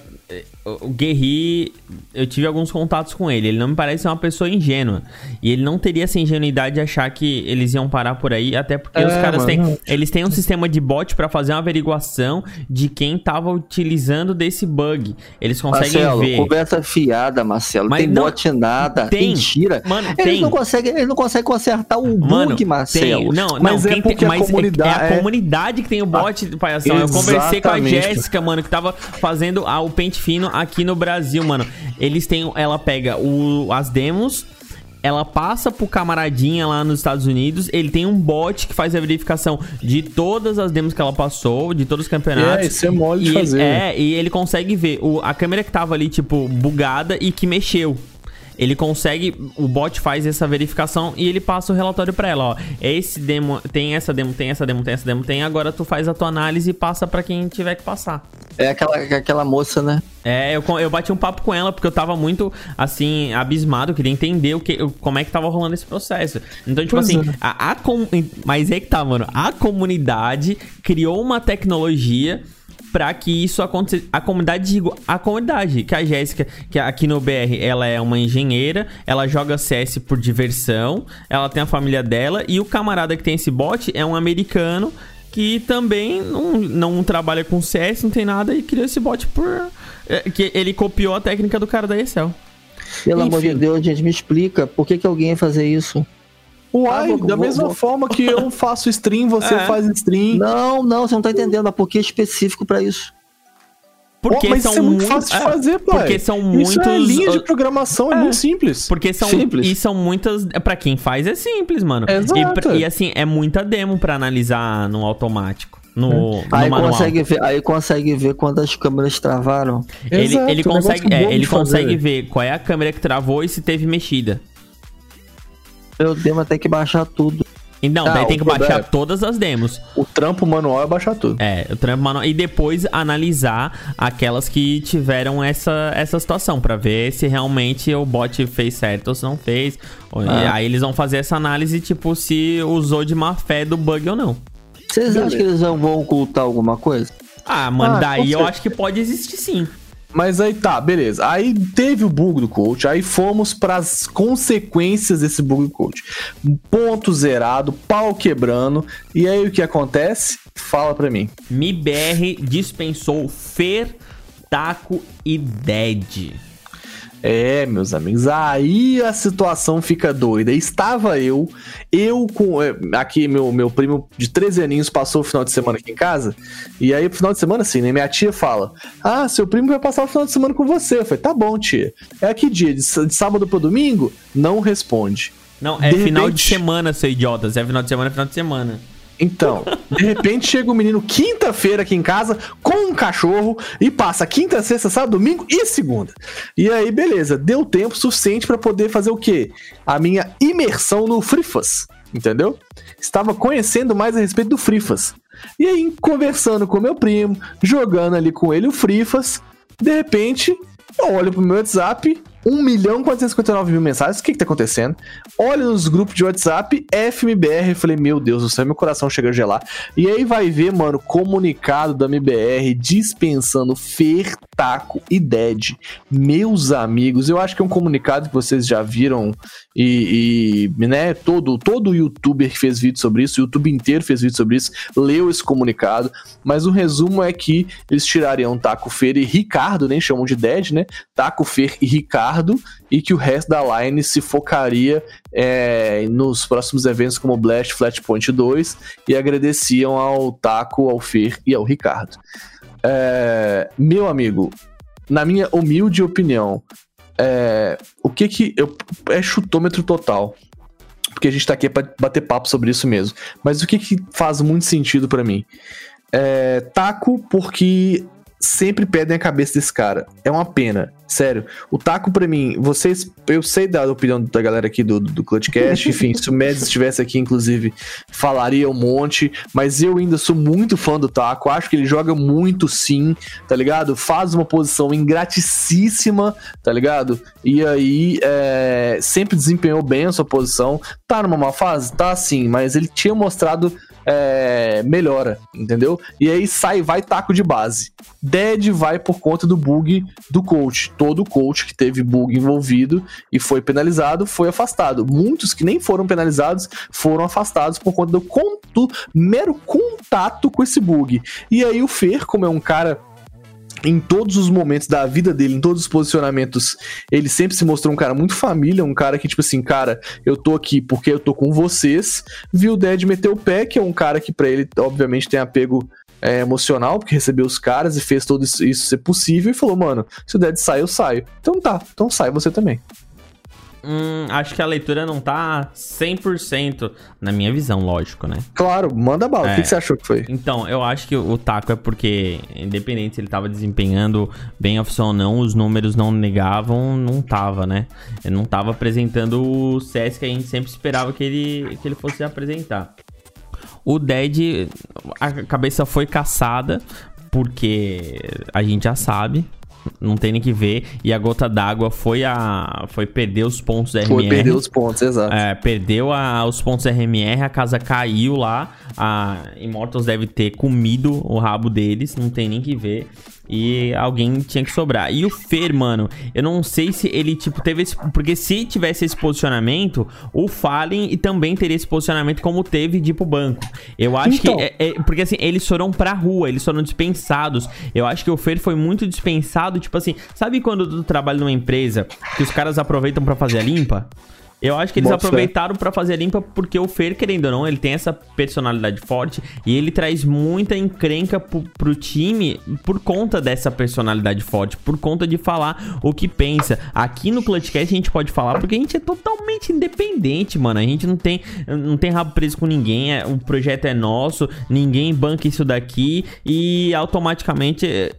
O Guerri, eu tive alguns contatos com ele. Ele não me parece ser uma pessoa ingênua. E ele não teria essa ingenuidade de achar que eles iam parar por aí, até porque É, os caras mano. têm. Eles têm um sistema de bot pra fazer uma averiguação de quem tava utilizando desse bug. Eles conseguem Marcelo, ver. conversa fiada, Marcelo. Mas tem não- bot nada. Tem. Mentira. Mano, Eles tem. não conseguem, eles não conseguem consertar o Mano, bug, Marcelo. tem. Não, Mas não, é quem porque tem, a mas é- comunidade- é, a é- comunidade que tem o bot, palhação. Eu conversei com a. Jéssica, mano, que tava fazendo ah, o pente fino aqui no Brasil, mano. Eles têm. Ela pega o, as demos. Ela passa pro camaradinha lá nos Estados Unidos. Ele tem um bot que faz a verificação de todas as demos que ela passou, de todos os campeonatos. É, isso é mole de E fazer. É, e ele consegue ver o, a câmera que tava ali, tipo, bugada e que mexeu. Ele consegue, o bot faz essa verificação e ele passa o relatório pra ela, ó. Esse demo, tem essa demo, tem essa demo, tem essa demo, tem. Agora tu faz a tua análise e passa pra quem tiver que passar. É aquela, aquela moça, né? É, eu, eu bati um papo com ela porque eu tava muito, assim, abismado. Eu queria entender o que, o- como é que tava rolando esse processo. Então, tipo Pois assim, é. a, a com- mas é que tá, mano. A comunidade criou uma tecnologia pra que isso acontecesse. A comunidade, digo, a comunidade, que a Jéssica, que aqui no BR, ela é uma engenheira, ela joga CS por diversão, ela tem a família dela, e o camarada que tem esse bot é um americano que também não, não trabalha com CS, não tem nada, e criou esse bot por. é, que ele copiou a técnica do cara da Excel. Pelo amor de Enfim. Deus, gente, me explica. Por que, que alguém ia fazer isso? Uai, Ah, vou- da vou- mesma vou- forma que eu faço stream, você É. faz stream. Não, não, você não tá entendendo. Mas por que específico pra isso? Porque Pô, mas são isso é muito mui- fácil de é, fazer, pai. Porque são Isso muitos. é linha de uh, programação, é, é. muito simples. Porque são. Simples. E são muitas. Pra quem faz é simples, mano. Exato. E, e assim, é muita demo pra analisar no automático. No, no Aí manual. consegue, ver, aí consegue ver quando as câmeras travaram. Ele, Exato, ele consegue, é, ele consegue ver qual é a câmera que travou e se teve mexida. Meu mas tem que baixar tudo. E Não, Ah, daí tem que baixar todas as demos. O trampo manual é baixar tudo. É, o trampo manual. E depois analisar aquelas que tiveram essa, essa situação, pra ver se realmente o bot fez certo ou se não fez. E Ah. aí eles vão fazer essa análise, tipo, se usou de má fé do bug ou não. Vocês acham que eles não vão ocultar alguma coisa? Ah, mano, Ah, daí eu acho que pode existir sim. Mas aí tá, beleza. Aí teve o bug do coach, aí fomos pras consequências desse bug do coach. Ponto zerado, pau quebrando. E aí o que acontece? Fala pra mim. MIBR dispensou Fer, Taco e Dead. É, meus amigos, aí a situação fica doida. Estava eu, eu com. é, Aqui, meu, meu primo de 13 aninhos passou o final de semana aqui em casa. E aí, final de semana, assim, né? Minha tia fala: Ah, seu primo vai passar o final de semana com você. Eu falei: Tá bom, tia. É que dia? De, de sábado pro domingo? Não responde. Não, é De final de repente- semana, seu idiota. Se é final de semana, é final de semana. Então, de repente chega o menino quinta-feira aqui em casa com um cachorro e passa quinta, sexta, sábado, domingo e segunda. E aí, beleza, deu tempo suficiente pra poder fazer o quê? A minha imersão no Frifas, entendeu? Estava conhecendo mais a respeito do Frifas. E aí, conversando com meu primo, jogando ali com ele o Frifas, de repente, eu olho pro meu WhatsApp, 1 milhão e 459 mil mensagens, o que que tá acontecendo? Olho nos grupos de WhatsApp, FMBR, falei, meu Deus do céu, meu coração chega a gelar. E aí vai ver, mano, comunicado da MBR dispensando Fer, Taco e Dead. Meus amigos, eu acho que é um comunicado que vocês já viram e, e, né, todo, todo youtuber que fez vídeo sobre isso, o YouTube inteiro fez vídeo sobre isso, leu esse comunicado, mas o resumo é que eles tirariam Taco, Fer e Ricardo, nem chamam de Dead, né? Taco, Fer e Ricardo, e que o resto da line se focaria é, nos próximos eventos como Blast Flashpoint 2 e agradeciam ao Taco, ao Fer e ao Ricardo. É, meu amigo, na minha humilde opinião, é, o que que eu, é chutômetro total. Porque a gente tá aqui pra bater papo sobre isso mesmo. Mas o que que faz muito sentido pra mim? É, taco, porque sempre pedem a cabeça desse cara. É uma pena. Sério. O taco, pra mim, vocês. Eu sei da opinião da galera aqui do, do Clutchcast. Enfim, se o Mads estivesse aqui, inclusive, falaria um monte. Mas eu ainda sou muito fã do taco. Acho que ele joga muito sim, tá ligado? Faz uma posição ingraticíssima, tá ligado? E aí, é, sempre desempenhou bem a sua posição. Tá numa má fase? Tá sim, mas ele tinha mostrado é, melhora, entendeu? E aí sai, vai taco de base. Dead vai por conta do bug do coach. Todo coach que teve bug envolvido e foi penalizado foi afastado. Muitos que nem foram penalizados foram afastados por conta do, con- do mero contato com esse bug. E aí o Fer, como é um cara em todos os momentos da vida dele, em todos os posicionamentos, ele sempre se mostrou um cara muito família, um cara que, tipo assim, cara, eu tô aqui porque eu tô com vocês. Viu o Dead meter o pé, que é um cara que pra ele, obviamente, tem apego é, emocional, porque recebeu os caras e fez tudo isso, isso ser possível, e falou, mano, se o Dead sai, eu saio. Então tá, então sai você também. Hum, acho que a leitura não tá 100% na minha visão, lógico, né? Claro, manda bala. O É. que, que você achou que foi? Então, eu acho que o taco é porque, independente se ele tava desempenhando bem a função ou não, os números não negavam, não tava, né? Ele não tava apresentando o CS que a gente sempre esperava que ele, que ele fosse apresentar. O Dead, a cabeça foi caçada, porque a gente já sabe, não tem nem que ver, e a gota d'água foi a foi perder os pontos da Foi RMR. perder os pontos, exato. É, perdeu a- os pontos RMR, a casa caiu lá. A Immortals deve ter comido o rabo deles, não tem nem que ver. E alguém tinha que sobrar. E o Fer, mano, eu não sei se ele, tipo, teve esse. Porque se tivesse esse posicionamento, o Fallen e também teria esse posicionamento como teve de ir pro banco. Eu acho Então. que. é- é- porque assim, eles foram pra rua, eles foram dispensados. Eu acho que o Fer foi muito dispensado, tipo assim, sabe quando tu trabalha numa empresa que os caras aproveitam pra fazer a limpa? Eu acho que eles aproveitaram pra fazer a limpa porque o Fer, querendo ou não, ele tem essa personalidade forte e ele traz muita encrenca pro, pro time por conta dessa personalidade forte, por conta de falar o que pensa. Aqui no Clutchcast a gente pode falar porque a gente é totalmente independente, mano. A gente não tem, não tem rabo preso com ninguém, é- o projeto é nosso, ninguém banca isso daqui e automaticamente.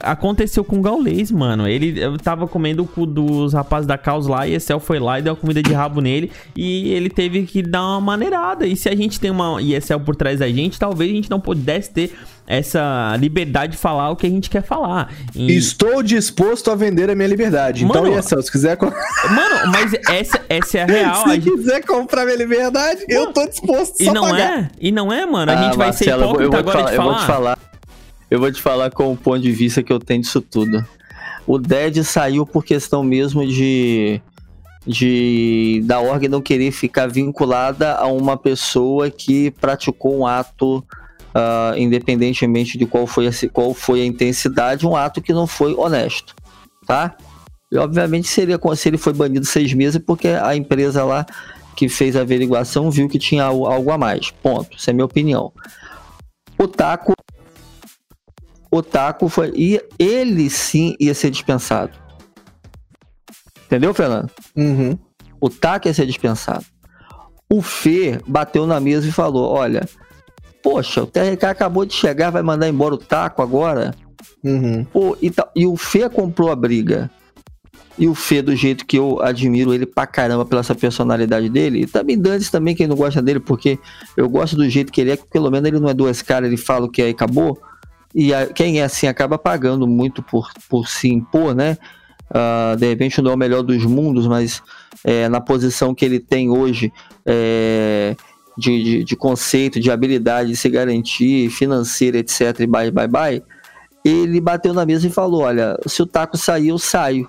Aconteceu com o Gaulês, mano. Ele eu tava comendo o cu dos rapazes da Caos lá e Excel foi lá e deu a comida de rabo nele e ele teve que dar uma maneirada. E se a gente tem uma ESL por trás da gente, talvez a gente não pudesse ter essa liberdade de falar o que a gente quer falar. E... Estou disposto a vender a minha liberdade. Então, mano, então, ESL, se quiser. Mano, mas essa, essa é a real. se a gente... quiser comprar minha liberdade, mano, eu tô disposto e não pagar. é E não é, mano. A ah, gente vai Marcelo, ser hipócrita agora falar, de falar. Eu vou te falar. Eu vou te falar com o ponto de vista que eu tenho disso tudo. O Dead saiu por questão mesmo de de da org não querer ficar vinculada a uma pessoa que praticou um ato uh, independentemente de qual foi, a, qual foi a intensidade, um ato que não foi honesto, tá? E obviamente seria se ele foi banido seis meses porque a empresa lá que fez a averiguação viu que tinha algo a mais. Ponto. Essa é a minha opinião. O Taco o Taco foi. Ia, ele sim ia ser dispensado. Entendeu, Fernando? Uhum. O Taco ia ser dispensado. O Fê bateu na mesa e falou: Olha, poxa, o TRK acabou de chegar, vai mandar embora o Taco agora? Uhum. Pô, e, e o Fê comprou a briga. E o Fê, do jeito que eu admiro ele pra caramba pela essa personalidade dele, e também Dantes também, quem não gosta dele, porque eu gosto do jeito que ele é, que pelo menos ele não é duas caras, ele fala o que é e acabou. E a, quem é assim acaba pagando muito por, por se impor, né? Uh, de repente não é o melhor dos mundos, mas é, na posição que ele tem hoje é, de, de, de, conceito, de habilidade de se garantir, financeira, etc. E bye, bye, bye. Ele bateu na mesa e falou: Olha, se o taco sair, eu saio.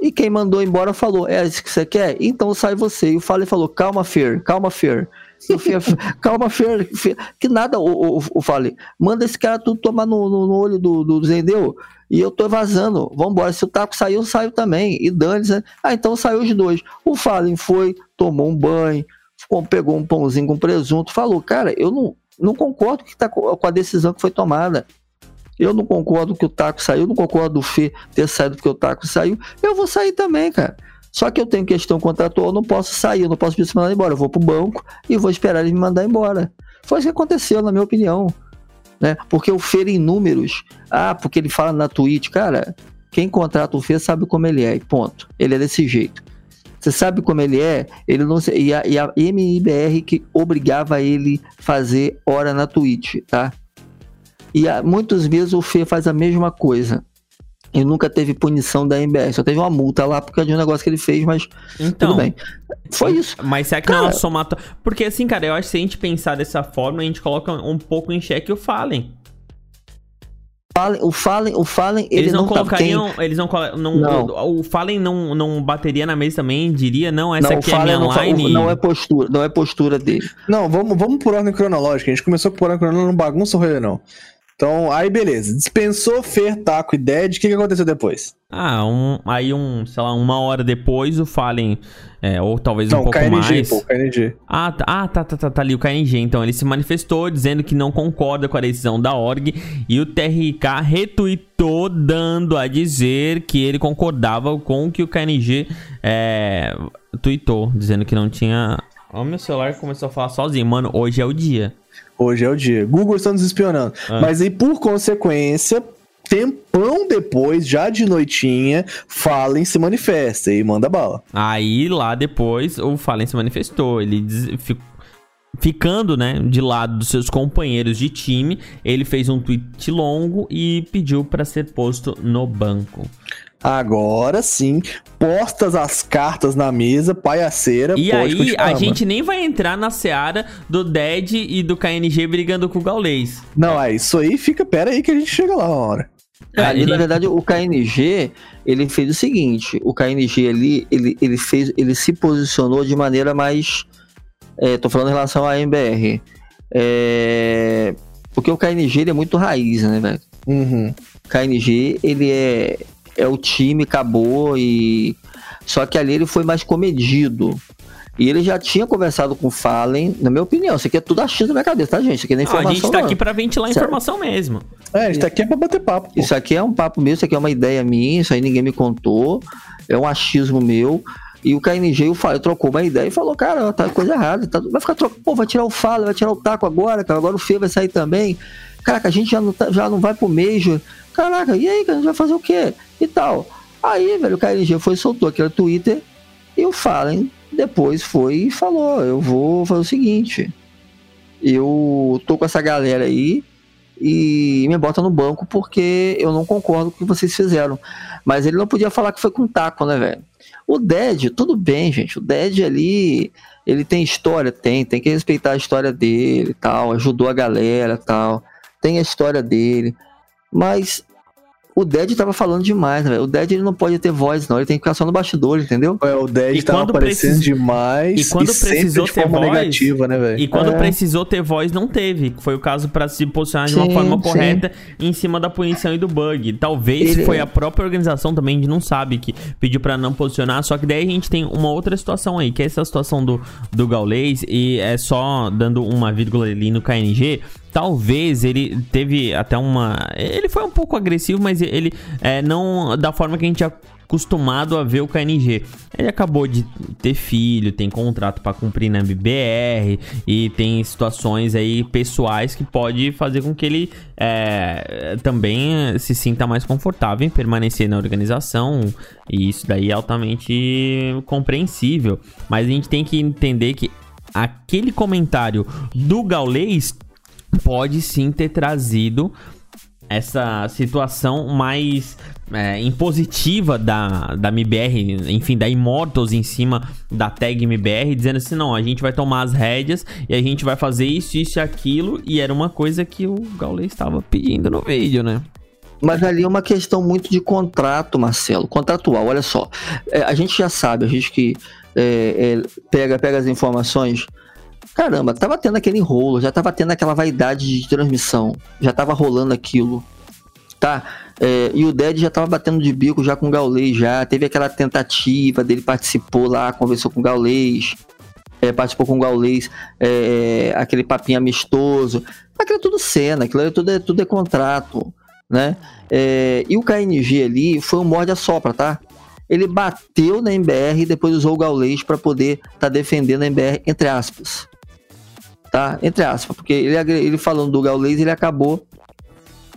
E quem mandou embora falou: É isso que você quer? Então sai você. E o Fallen falou: Calma, Fer, calma, Fer. calma, Fer, Fer, que nada, o, o, o Fale. Manda esse cara tudo tomar no, no, no olho do, do Zendeu e eu tô vazando. Vambora. Se o Taco saiu, saiu também. E Dani, né? ah, então saiu os dois. O Fallen foi, tomou um banho, pegou um pãozinho com presunto, falou, cara, eu não, não concordo que tá com a decisão que foi tomada. Eu não concordo que o Taco saiu, não concordo do Fê ter saído porque o Taco saiu. Eu vou sair também, cara. Só que eu tenho questão contratual, não posso sair, eu não posso me mandar embora. Eu vou pro banco e vou esperar ele me mandar embora. Foi isso que aconteceu, na minha opinião. Né? Porque o Fer em números, ah, porque ele fala na Twitch, cara, quem contrata o Fer sabe como ele é, ponto. Ele é desse jeito. Você sabe como ele é? Ele não e a, e a MIBR que obrigava ele fazer hora na Twitch, tá? E há muitos meses o Fê faz a mesma coisa. E nunca teve punição da MBR, só teve uma multa lá por causa de um negócio que ele fez, mas então, tudo bem. Foi isso. Mas será que cara, não é uma? Porque assim, cara, eu acho que se a gente pensar dessa forma, a gente coloca um pouco em xeque o Fallen. Fallen, o Fallen, o Fallen, eles não, não colocariam, quem... eles não, não, não, o, Fallen não, não bateria na mesa também, diria, não, essa não, aqui é a minha não, line. Não é postura, não é postura dele. Não, vamos, vamos por ordem cronológica. A gente começou por ordem cronológica, não bagunça o não. Então, aí beleza. Dispensou Fer, Taco e Dead. O que, que aconteceu depois? Ah, um, aí um, sei lá, uma hora depois o Fallen, é, ou talvez não, um pouco KNG, mais. Pô, KNG. Ah, tá, ah tá, tá, tá, tá ali o KNG. Então ele se manifestou dizendo que não concorda com a decisão da org e o TRK retweetou dando a dizer que ele concordava com o que o KNG é, tweetou, dizendo que não tinha. Ó, meu celular começou a falar sozinho, mano. Hoje é o dia. Hoje é o dia. Google está nos espionando. Ah. Mas aí, por consequência, tempão depois, já de noitinha, Fallen se manifesta e manda bala. Aí lá depois o Fallen se manifestou. Ele ficando, né, de lado dos seus companheiros de time, ele fez um tweet longo e pediu para ser posto no banco. Agora sim, postas as cartas na mesa, paiaceira. E aí, a gente nem vai entrar na seara do Dead e do KNG brigando com o Gaulês. Não, é isso aí, fica. Pera aí que a gente chega lá uma hora. Ali, na verdade, o KNG, ele fez o seguinte: o KNG ali, ele, ele fez, ele se posicionou de maneira mais. É, tô falando em relação à MBR. É, porque o KNG ele é muito raiz, né, velho? Uhum. O KNG, ele é é o time, acabou e. Só que ali ele foi mais comedido. E ele já tinha conversado com o Fallen, na minha opinião. Isso aqui é tudo achismo na minha cabeça, tá, gente? Isso aqui não é informação. Ah, a gente tá não. aqui pra ventilar certo. informação mesmo. É, a gente tá aqui é pra bater papo. Pô. Isso aqui é um papo meu, isso aqui é uma ideia minha, isso aí ninguém me contou. É um achismo meu. E o KNG o Fallen trocou uma ideia e falou: Cara, tá coisa errada. Tá, vai ficar trocando. Pô, vai tirar o Fallen, vai tirar o taco agora, cara. Agora o Fê vai sair também. caraca, a gente já não, tá, já não vai pro Major. Caraca, e aí, a gente vai fazer o quê? E tal. Aí, velho, o KLG foi soltou aquele Twitter e o Fallen depois foi e falou: Eu vou fazer o seguinte. Eu tô com essa galera aí e me bota no banco porque eu não concordo com o que vocês fizeram. Mas ele não podia falar que foi com taco, né, velho? O Dead, tudo bem, gente. O Dead ali, ele tem história? Tem, tem que respeitar a história dele tal. Ajudou a galera tal. Tem a história dele. Mas o Dead tava falando demais, né? O Dead ele não pode ter voz, não. Ele tem que ficar só no bastidor, entendeu? É, o Dead E tava quando aparecendo precis- demais. e quando sempre precisou de ter forma voz- negativa, né, velho? E quando É. precisou ter voz, não teve. Foi o caso pra se posicionar de uma Sim, forma sim. correta em cima da punição e do bug. Talvez Ele- foi a própria organização também, a gente não sabe, que pediu pra não posicionar. Só que daí a gente tem uma outra situação aí, que é essa situação do, do Gaulês. E é só dando uma vírgula ali no KNG. Talvez ele teve até uma. Ele foi um pouco agressivo, mas ele é, não da forma que a gente é acostumado a ver o KNG. Ele acabou de ter filho, tem contrato pra cumprir na MBR e tem situações aí pessoais que pode fazer com que ele é, também se sinta mais confortável em permanecer na organização e isso daí é altamente compreensível. Mas a gente tem que entender que aquele comentário do Gaulês pode sim ter trazido essa situação mais é, impositiva da, da MBR, enfim, da Immortals em cima da tag MBR, dizendo assim: não, a gente vai tomar as rédeas e a gente vai fazer isso, isso e aquilo. E era uma coisa que o Gaulês estava pedindo no vídeo, né? Mas ali é uma questão muito de contrato, Marcelo. Contratual, olha só. É, a gente já sabe, a gente que é, é, pega, pega as informações. Caramba, tava tendo aquele enrolo, já tava tendo aquela vaidade de transmissão, já tava rolando aquilo, tá? É, e o Dead já tava batendo de bico já com o Gaulês, já teve aquela tentativa dele participou lá, conversou com o Gaulês, é, participou com o Gaulês, é, aquele papinho amistoso, aquilo é tudo cena, aquilo é tudo, é, tudo é contrato, né? É, e o KNG ali foi um morde a sopra, tá? Ele bateu na MBR e depois usou o Gaulês para poder estar tá defendendo a MBR, entre aspas. Tá? Entre aspas, porque ele, ele falando do Gaulês, ele acabou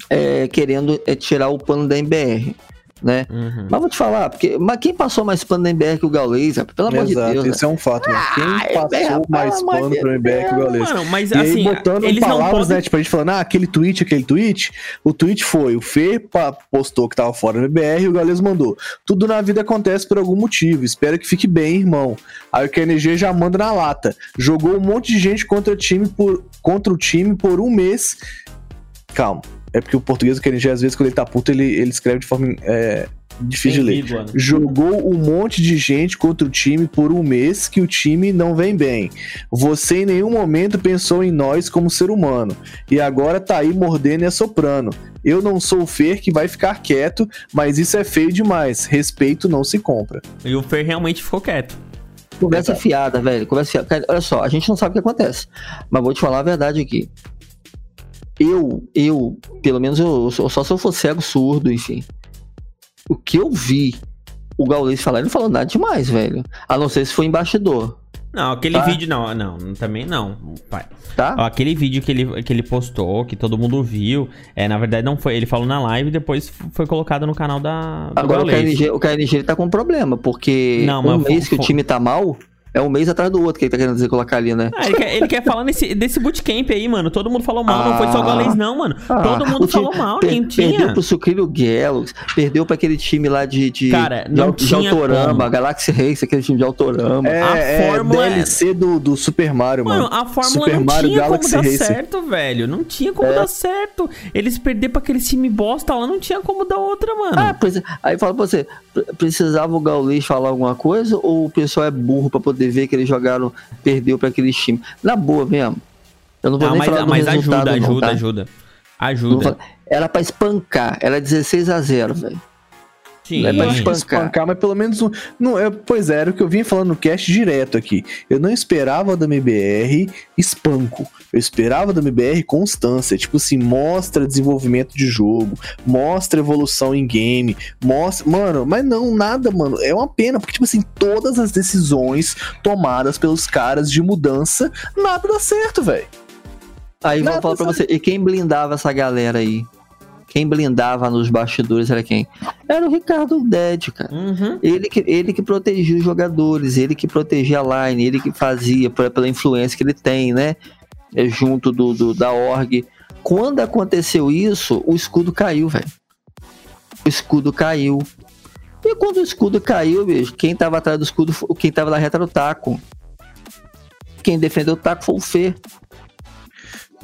é, querendo é, tirar o pano da MBR, né? Uhum. Mas vou te falar, porque, mas quem passou mais pano da MBR que o rapaz? Pelo amor Exato, de Deus. né? esse é um fato, mano. Quem é, passou mais pano de pro MBR que o Gaules? Mano, mas E assim, aí, botando eles não palavras, podem... né? Tipo, a gente falando, ah, aquele tweet, aquele tweet. O tweet foi, o Fê postou que tava fora do MBR e o Gaules mandou. Tudo na vida acontece por algum motivo. Espero que fique bem, irmão. Aí o KNG já manda na lata. Jogou um monte de gente contra o time por, contra o time por um mês. Calma. É porque o português do KNG, às vezes, quando ele tá puto, ele, ele escreve de forma é, difícil de ler. né? Jogou um monte de gente contra o time por um mês que o time não vem bem. Você em nenhum momento pensou em nós como ser humano. E agora tá aí mordendo e assoprando. Eu não sou o Fer que vai ficar quieto, mas isso é feio demais. Respeito não se compra. E o Fer realmente ficou quieto. Conversa fiada, velho. Conversa fiada. Cara, olha só, a gente não sabe o que acontece. Mas vou te falar a verdade aqui. Eu, eu, pelo menos eu, só só se eu for cego, surdo, enfim. O que eu vi o Gaules falar, ele não falou nada demais, velho. A não ser se foi embaixador, Não, aquele Tá. vídeo não, não, também não, pai. tá? Ó, Aquele vídeo que ele, que ele postou, que todo mundo viu, é, na verdade não foi, ele falou na live e depois foi colocado no canal da Agora o Gaules. KNG, o KNG ele tá com problema, porque Não, um mês que o time tá mal, é um mês atrás do outro que ele tá querendo dizer colocar ali, né? Ah, ele, quer, ele quer falar nesse, desse bootcamp aí, mano. Todo mundo falou mal, não foi só o Ah. Gaules, não, mano. Ah, Todo mundo time falou mal, per- nem Perdeu tinha. pro Sucrilho Gallows, perdeu pra aquele time lá de, de, Cara, de, não de tinha Autorama, como. Galaxy Race, aquele time de Autorama. É, A é fórmula é- DLC do, do Super Mario, mano. Mano, a fórmula Super não Mario tinha Galaxy como dar Racer. certo, velho. Não tinha como É. dar certo. Eles perder pra aquele time bosta lá, não tinha como dar outra, mano. Ah, pois- aí fala pra você, pre- precisava o Gaules falar alguma coisa ou o pessoal é burro pra poder ver que eles jogaram, perdeu pra aquele time? Na boa mesmo. Eu não vou Não, nem mas, falar do mas resultado, ajuda, não, ajuda, tá? ajuda. Ajuda. falar- Era pra espancar, era 16 a 0 velho. Sim. É pra espancar. espancar, mas pelo menos. um- Não, é, pois é, era o que eu vinha falando no cast direto aqui. Eu não esperava da MBR espanco. Eu esperava da MBR constância. Tipo assim, mostra desenvolvimento de jogo, mostra evolução em game, mostra. Mano, mas não, nada, mano. É uma pena, porque, tipo assim, todas as decisões tomadas pelos caras de mudança, nada dá certo, velho. Aí Não, vou falar pra você, e quem blindava essa galera aí? Quem blindava nos bastidores era quem? Era o Ricardo Dead, cara. Uhum. Ele que, ele que protegia os jogadores, ele que protegia a line, ele que fazia por- pela influência que ele tem, né? É, junto do, do- da org. Quando aconteceu isso, o escudo caiu, velho. O escudo caiu. E quando o escudo caiu, bicho, quem tava atrás do escudo, quem tava na reta era o Taco. Quem defendeu o Taco foi o Fer.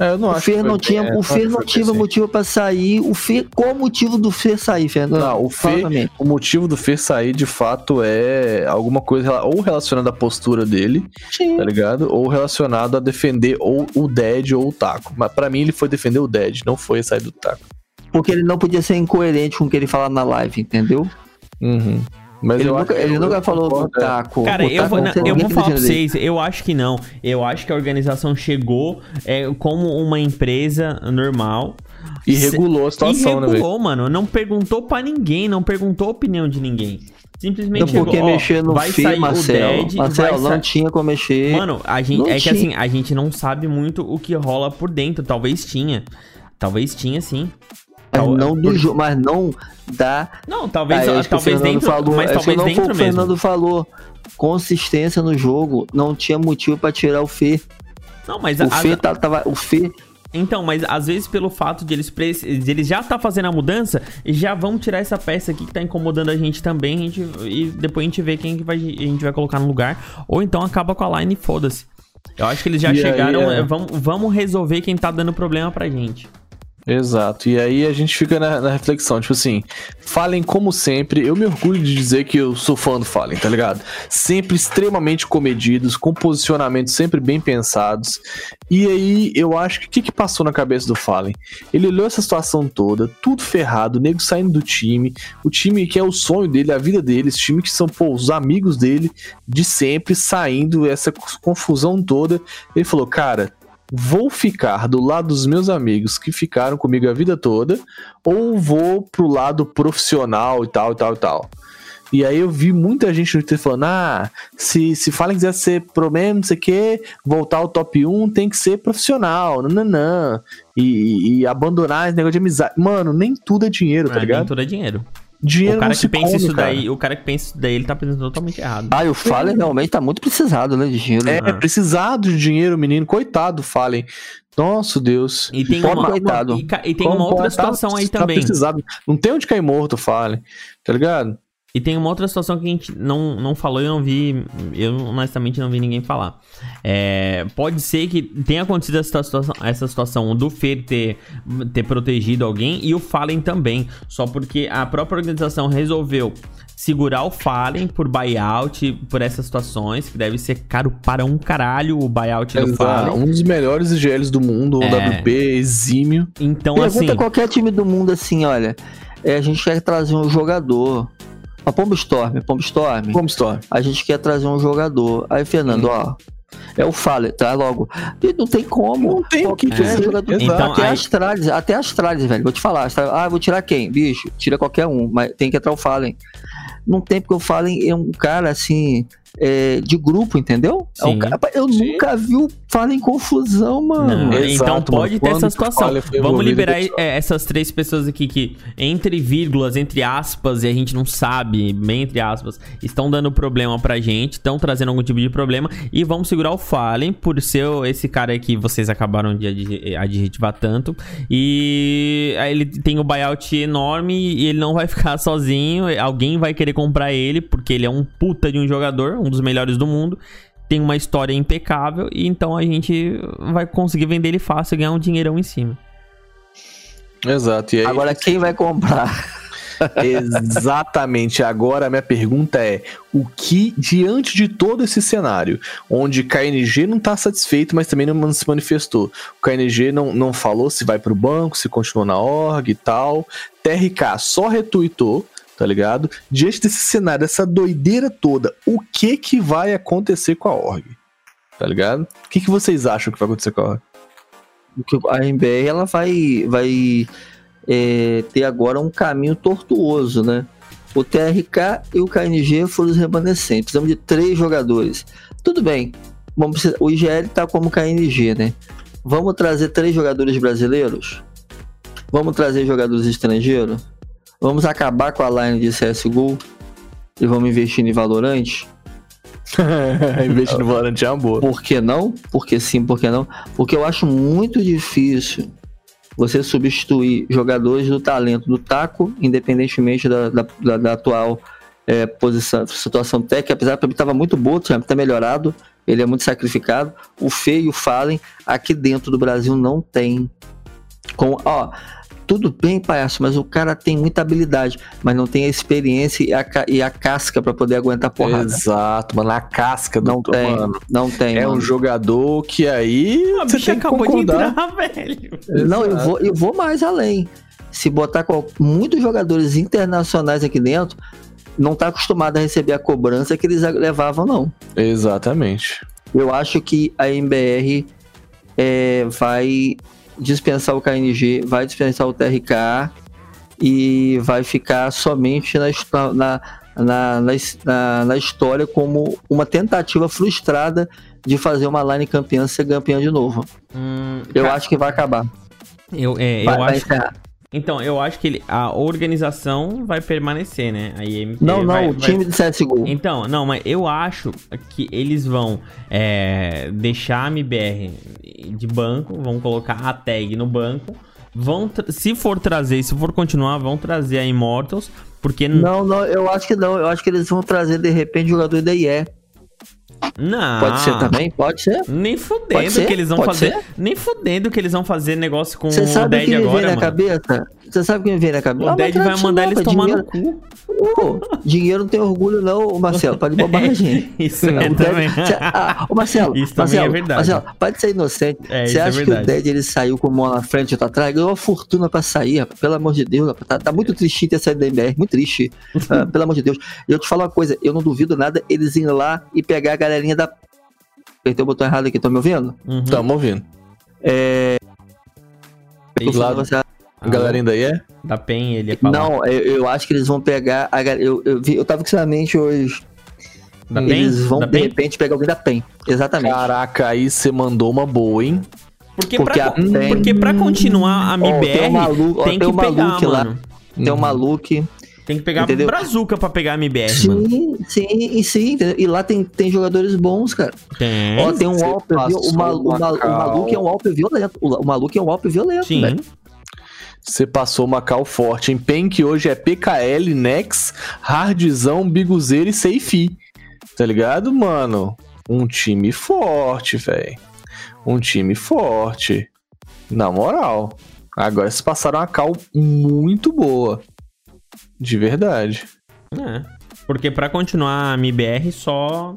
É, eu não O acho Fer não bem- tinha, é, o não Fer não tinha assim. motivo pra sair. O Fer, qual o motivo do Fer sair, Fernando? Não, o Fala Fer-. O motivo do Fer sair, de fato, é alguma coisa ou relacionada à postura dele, Sim. tá ligado? Ou relacionado a defender ou o Dead ou o Taco. Mas pra mim ele foi defender o Dead, não foi sair do Taco. Porque ele não podia ser incoerente com o que ele falava na live, entendeu? Uhum. Mas Ele eu nunca, acho- ele eu- nunca falou do é. taco. Cara, O eu taco vou, não eu vou falar pra vocês, eu acho que não. Eu acho que a organização chegou é, como uma empresa normal. E regulou a situação, e né, regulou, mano. Não perguntou pra ninguém, não perguntou a opinião de ninguém. Simplesmente Então, porque chegou, mexer no vai Fê, sair Marcelo. o Dead, Marcelo, vai não sa- tinha como mexer. Mano, a gente, Não é que tinha. assim, a gente não sabe muito o que rola por dentro. Talvez tinha. Talvez tinha, sim. Mas tal- não do por- jogo, mas não da. Não, talvez, Ah, é talvez Fernando dentro, falou, mas é talvez não o dentro que o mesmo. Fernando falou. Consistência no jogo, não tinha motivo pra tirar o Fê. Não, mas O a- Fê tá- tava, o Fê Então, mas às vezes pelo fato de eles, pre- de eles já tá fazendo a mudança, já vão tirar essa peça aqui que tá incomodando a gente também, a gente, e depois a gente vê quem que vai, a gente vai colocar no lugar, ou então acaba com a line e foda-se. Eu acho que eles já E chegaram, é- é, vamos, vamos resolver quem tá dando problema pra gente. Exato. E aí a gente fica na, na reflexão, tipo assim, Fallen como sempre, eu me orgulho de dizer que eu sou fã do Fallen, tá ligado? Sempre extremamente comedidos, com posicionamentos sempre bem pensados. E aí eu acho que o que, que passou na cabeça do Fallen? Ele olhou essa situação toda, tudo ferrado, o nego saindo do time, o time que é o sonho dele, a vida dele, esse time que são pô, os amigos dele de sempre saindo, essa confusão toda. Ele falou, cara, vou ficar do lado dos meus amigos que ficaram comigo a vida toda, ou vou pro lado profissional e tal, e tal, e tal. E aí eu vi muita gente no Twitter falando, ah, se, se Fallen quiser ser problema, não sei o que, voltar ao top 1, tem que ser profissional, nananã, e, e, e abandonar esse negócio de amizade. Mano, nem tudo é dinheiro, tá nem ligado? tudo é dinheiro. Dinheiro o cara não que pensa come, isso cara. daí, o cara que pensa isso daí, ele tá pensando totalmente errado. Ah, e o Fallen realmente tá muito precisado, né, de dinheiro. É, né? precisado de dinheiro, menino. Coitado, Fallen. Nosso Deus. E tem Pobre uma, coitado. e, e tem Como uma outra pode tá- situação aí tá também. precisado. Não tem onde cair morto, Fallen. Tá ligado? E tem uma outra situação que a gente não, não falou e eu não vi. Eu honestamente não vi ninguém falar. É, pode ser que tenha acontecido essa situação, essa situação do Fer ter, ter protegido alguém e o Fallen também. Só porque a própria organização resolveu segurar o Fallen por buyout, por essas situações, que deve ser caro para um caralho o buyout do Exato. Fallen. Um dos melhores IGLs do mundo, o É. WP, exímio. Então, Pergunta assim. qualquer time do mundo assim, olha. é, a gente quer trazer um jogador. A Pombo Storm, Pombo Storm. Como história? A gente quer trazer um jogador. Aí, Fernando, Hum. ó. É o Fallen, tá logo. E não tem como. Não tem o que dizer, jogador. Então, até aí- Astralis, até Astralis, velho. Vou te falar. Astralis, ah, vou tirar quem? Bicho, tira qualquer um, mas tem que entrar o Fallen. Não tem porque o Fallen é um cara assim. É, de grupo, entendeu? É um Sim. eu Sim. nunca vi o Fallen confusão, mano. Não, Exato, então mano. pode ter Quando essa situação. Vamos liberar é, essas três pessoas aqui que, entre vírgulas, entre aspas, e a gente não sabe, bem entre aspas, estão dando problema pra gente, estão trazendo algum tipo de problema, e vamos segurar o Fallen por ser esse cara que vocês acabaram de adje- adjetivar tanto. E aí ele tem o buyout enorme e ele não vai ficar sozinho. Alguém vai querer comprar ele, porque ele é um puta de um jogador, um dos melhores do mundo tem uma história impecável e então a gente vai conseguir vender ele fácil e ganhar um dinheirão em cima. Exato. E aí, Agora, quem vai comprar? Exatamente. Agora a minha pergunta é: o que, diante de todo esse cenário, onde KNG não tá satisfeito, mas também não se manifestou, o KNG não, não falou se vai pro banco, se continua na org e tal, TRK só retuitou. Tá ligado? Diante desse cenário, dessa doideira toda, o que que vai acontecer com a org? Tá ligado? O que, que vocês acham que vai acontecer com a org? a MBR ela vai, vai é, ter agora um caminho tortuoso, né? O TRK e o KNG foram os remanescentes. Precisamos de três jogadores. Tudo bem. Vamos o IGL tá como KNG, né? Vamos trazer três jogadores brasileiros? Vamos trazer jogadores estrangeiros? Vamos acabar com a line de CSGO e vamos investir em Valorant? Investir no Valorant é uma boa. Por que não? Porque sim, por que não? Porque eu acho muito difícil você substituir jogadores do talento do taco, independentemente da, da, da, da atual é, posição, situação técnica, apesar de estava muito bom, tinha até melhorado, ele é muito sacrificado. O Fê e o Fallen aqui dentro do Brasil não tem. Com, ó, tudo bem, palhaço, mas o cara tem muita habilidade, mas não tem a experiência e a, e a casca para poder aguentar porrada. Exato, mano, a casca do Não tem, mano. não tem. É mano. um jogador que aí A você tem que acabou de concordar. entrar, velho. Não, eu vou, eu vou mais além. Se botar qual- muitos jogadores internacionais aqui dentro, não tá acostumado a receber a cobrança que eles levavam, não. Exatamente. Eu acho que a MBR é, vai dispensar o KNG, vai dispensar o TRK e vai ficar somente na, na, na, na, na- na história como uma tentativa frustrada de fazer uma line campeã ser campeã de novo. Hum, Eu cara, acho que vai acabar. eu, é, Vai, eu vai acho. encerrar. Então, eu acho que ele, a organização vai permanecer, né? A IMP Não, não, vai- o vai- time de CSGO. Então, não, mas eu acho que eles vão é, deixar a MBR de banco, vão colocar a tag no banco, vão, se for trazer, se for continuar, vão trazer a Immortals, porque Não, não, eu acho que não. Eu acho que eles vão trazer de repente jogador da IE. Não, Pode ser também? Pode ser. Nem fudendo ser, que eles vão pode fazer, ser. nem fudendo que eles vão fazer negócio com Você o sabe o Dead que me vem agora, na mano. cabeça? Você sabe o que me vem na cabeça? O Ah, Dead vai isso mandar eles tomar no dinheiro, cu. Ô, dinheiro não tem orgulho não, Marcelo, para de bobagem. Isso O é Dead- também. Cê- ah, ô Marcelo, Isso também Marcelo, é verdade. Marcelo, pode ser inocente. É, Você isso é acha que o. Dead ele saiu com a mão na frente e outra atrás? Ganhou uma fortuna pra sair, rapaz. Pelo amor de Deus, rapaz. Tá, tá muito tristinho ter saído da MBR, muito triste. Ah, pelo amor de Deus. E eu te falo uma coisa, eu não duvido nada eles irem lá e pegar a galerinha da. Apertei o botão errado aqui, estão me ouvindo? Uhum. Tamo ouvindo. Eu Lá- você- A galera ainda aí é? Da PEN, ele ia falar. Não, eu, eu acho que eles vão pegar. A, eu, eu, vi, eu tava com isso na mente hoje. da PEN? Eles vão, da de PEN? repente, pegar alguém da PEN. Exatamente. Caraca, aí você mandou uma boa, hein? Porque, Porque pra, a PEN- porque pra continuar a Ó, tem MBR, um maluco, tem tem que um pegar, lá. mano. Tem um maluco. Tem que pegar Entendeu? brazuca pra pegar a MBR, mano. Sim, sim, e sim. entendeu? E lá tem, tem jogadores bons, cara. Tem. Ó, tem um viu? O, maluco é um Alper violento. O, o maluco é um Alper violento, Sim. velho. Você passou uma cal forte, hein? PEN que hoje é PKL, Nex, Hardzão, Biguzeiro e Seifi. Tá ligado, mano? Um time forte, velho. Um time forte. Na moral. Agora vocês passaram uma cal muito boa. De verdade. É. Porque pra continuar a MBR só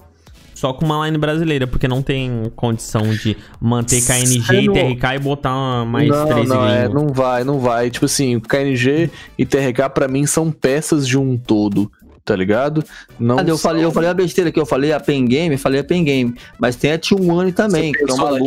só com uma line brasileira, porque não tem condição de manter KNG e não- TRK e botar mais não, três não, é, não vai, não vai. Tipo assim, KNG e TRK pra mim são peças de um todo, tá ligado? Não Ah, eu, falei, eu falei uma besteira que eu falei a Pen Game, falei a Pen Game. Mas tem a T1 também, que é uma luta.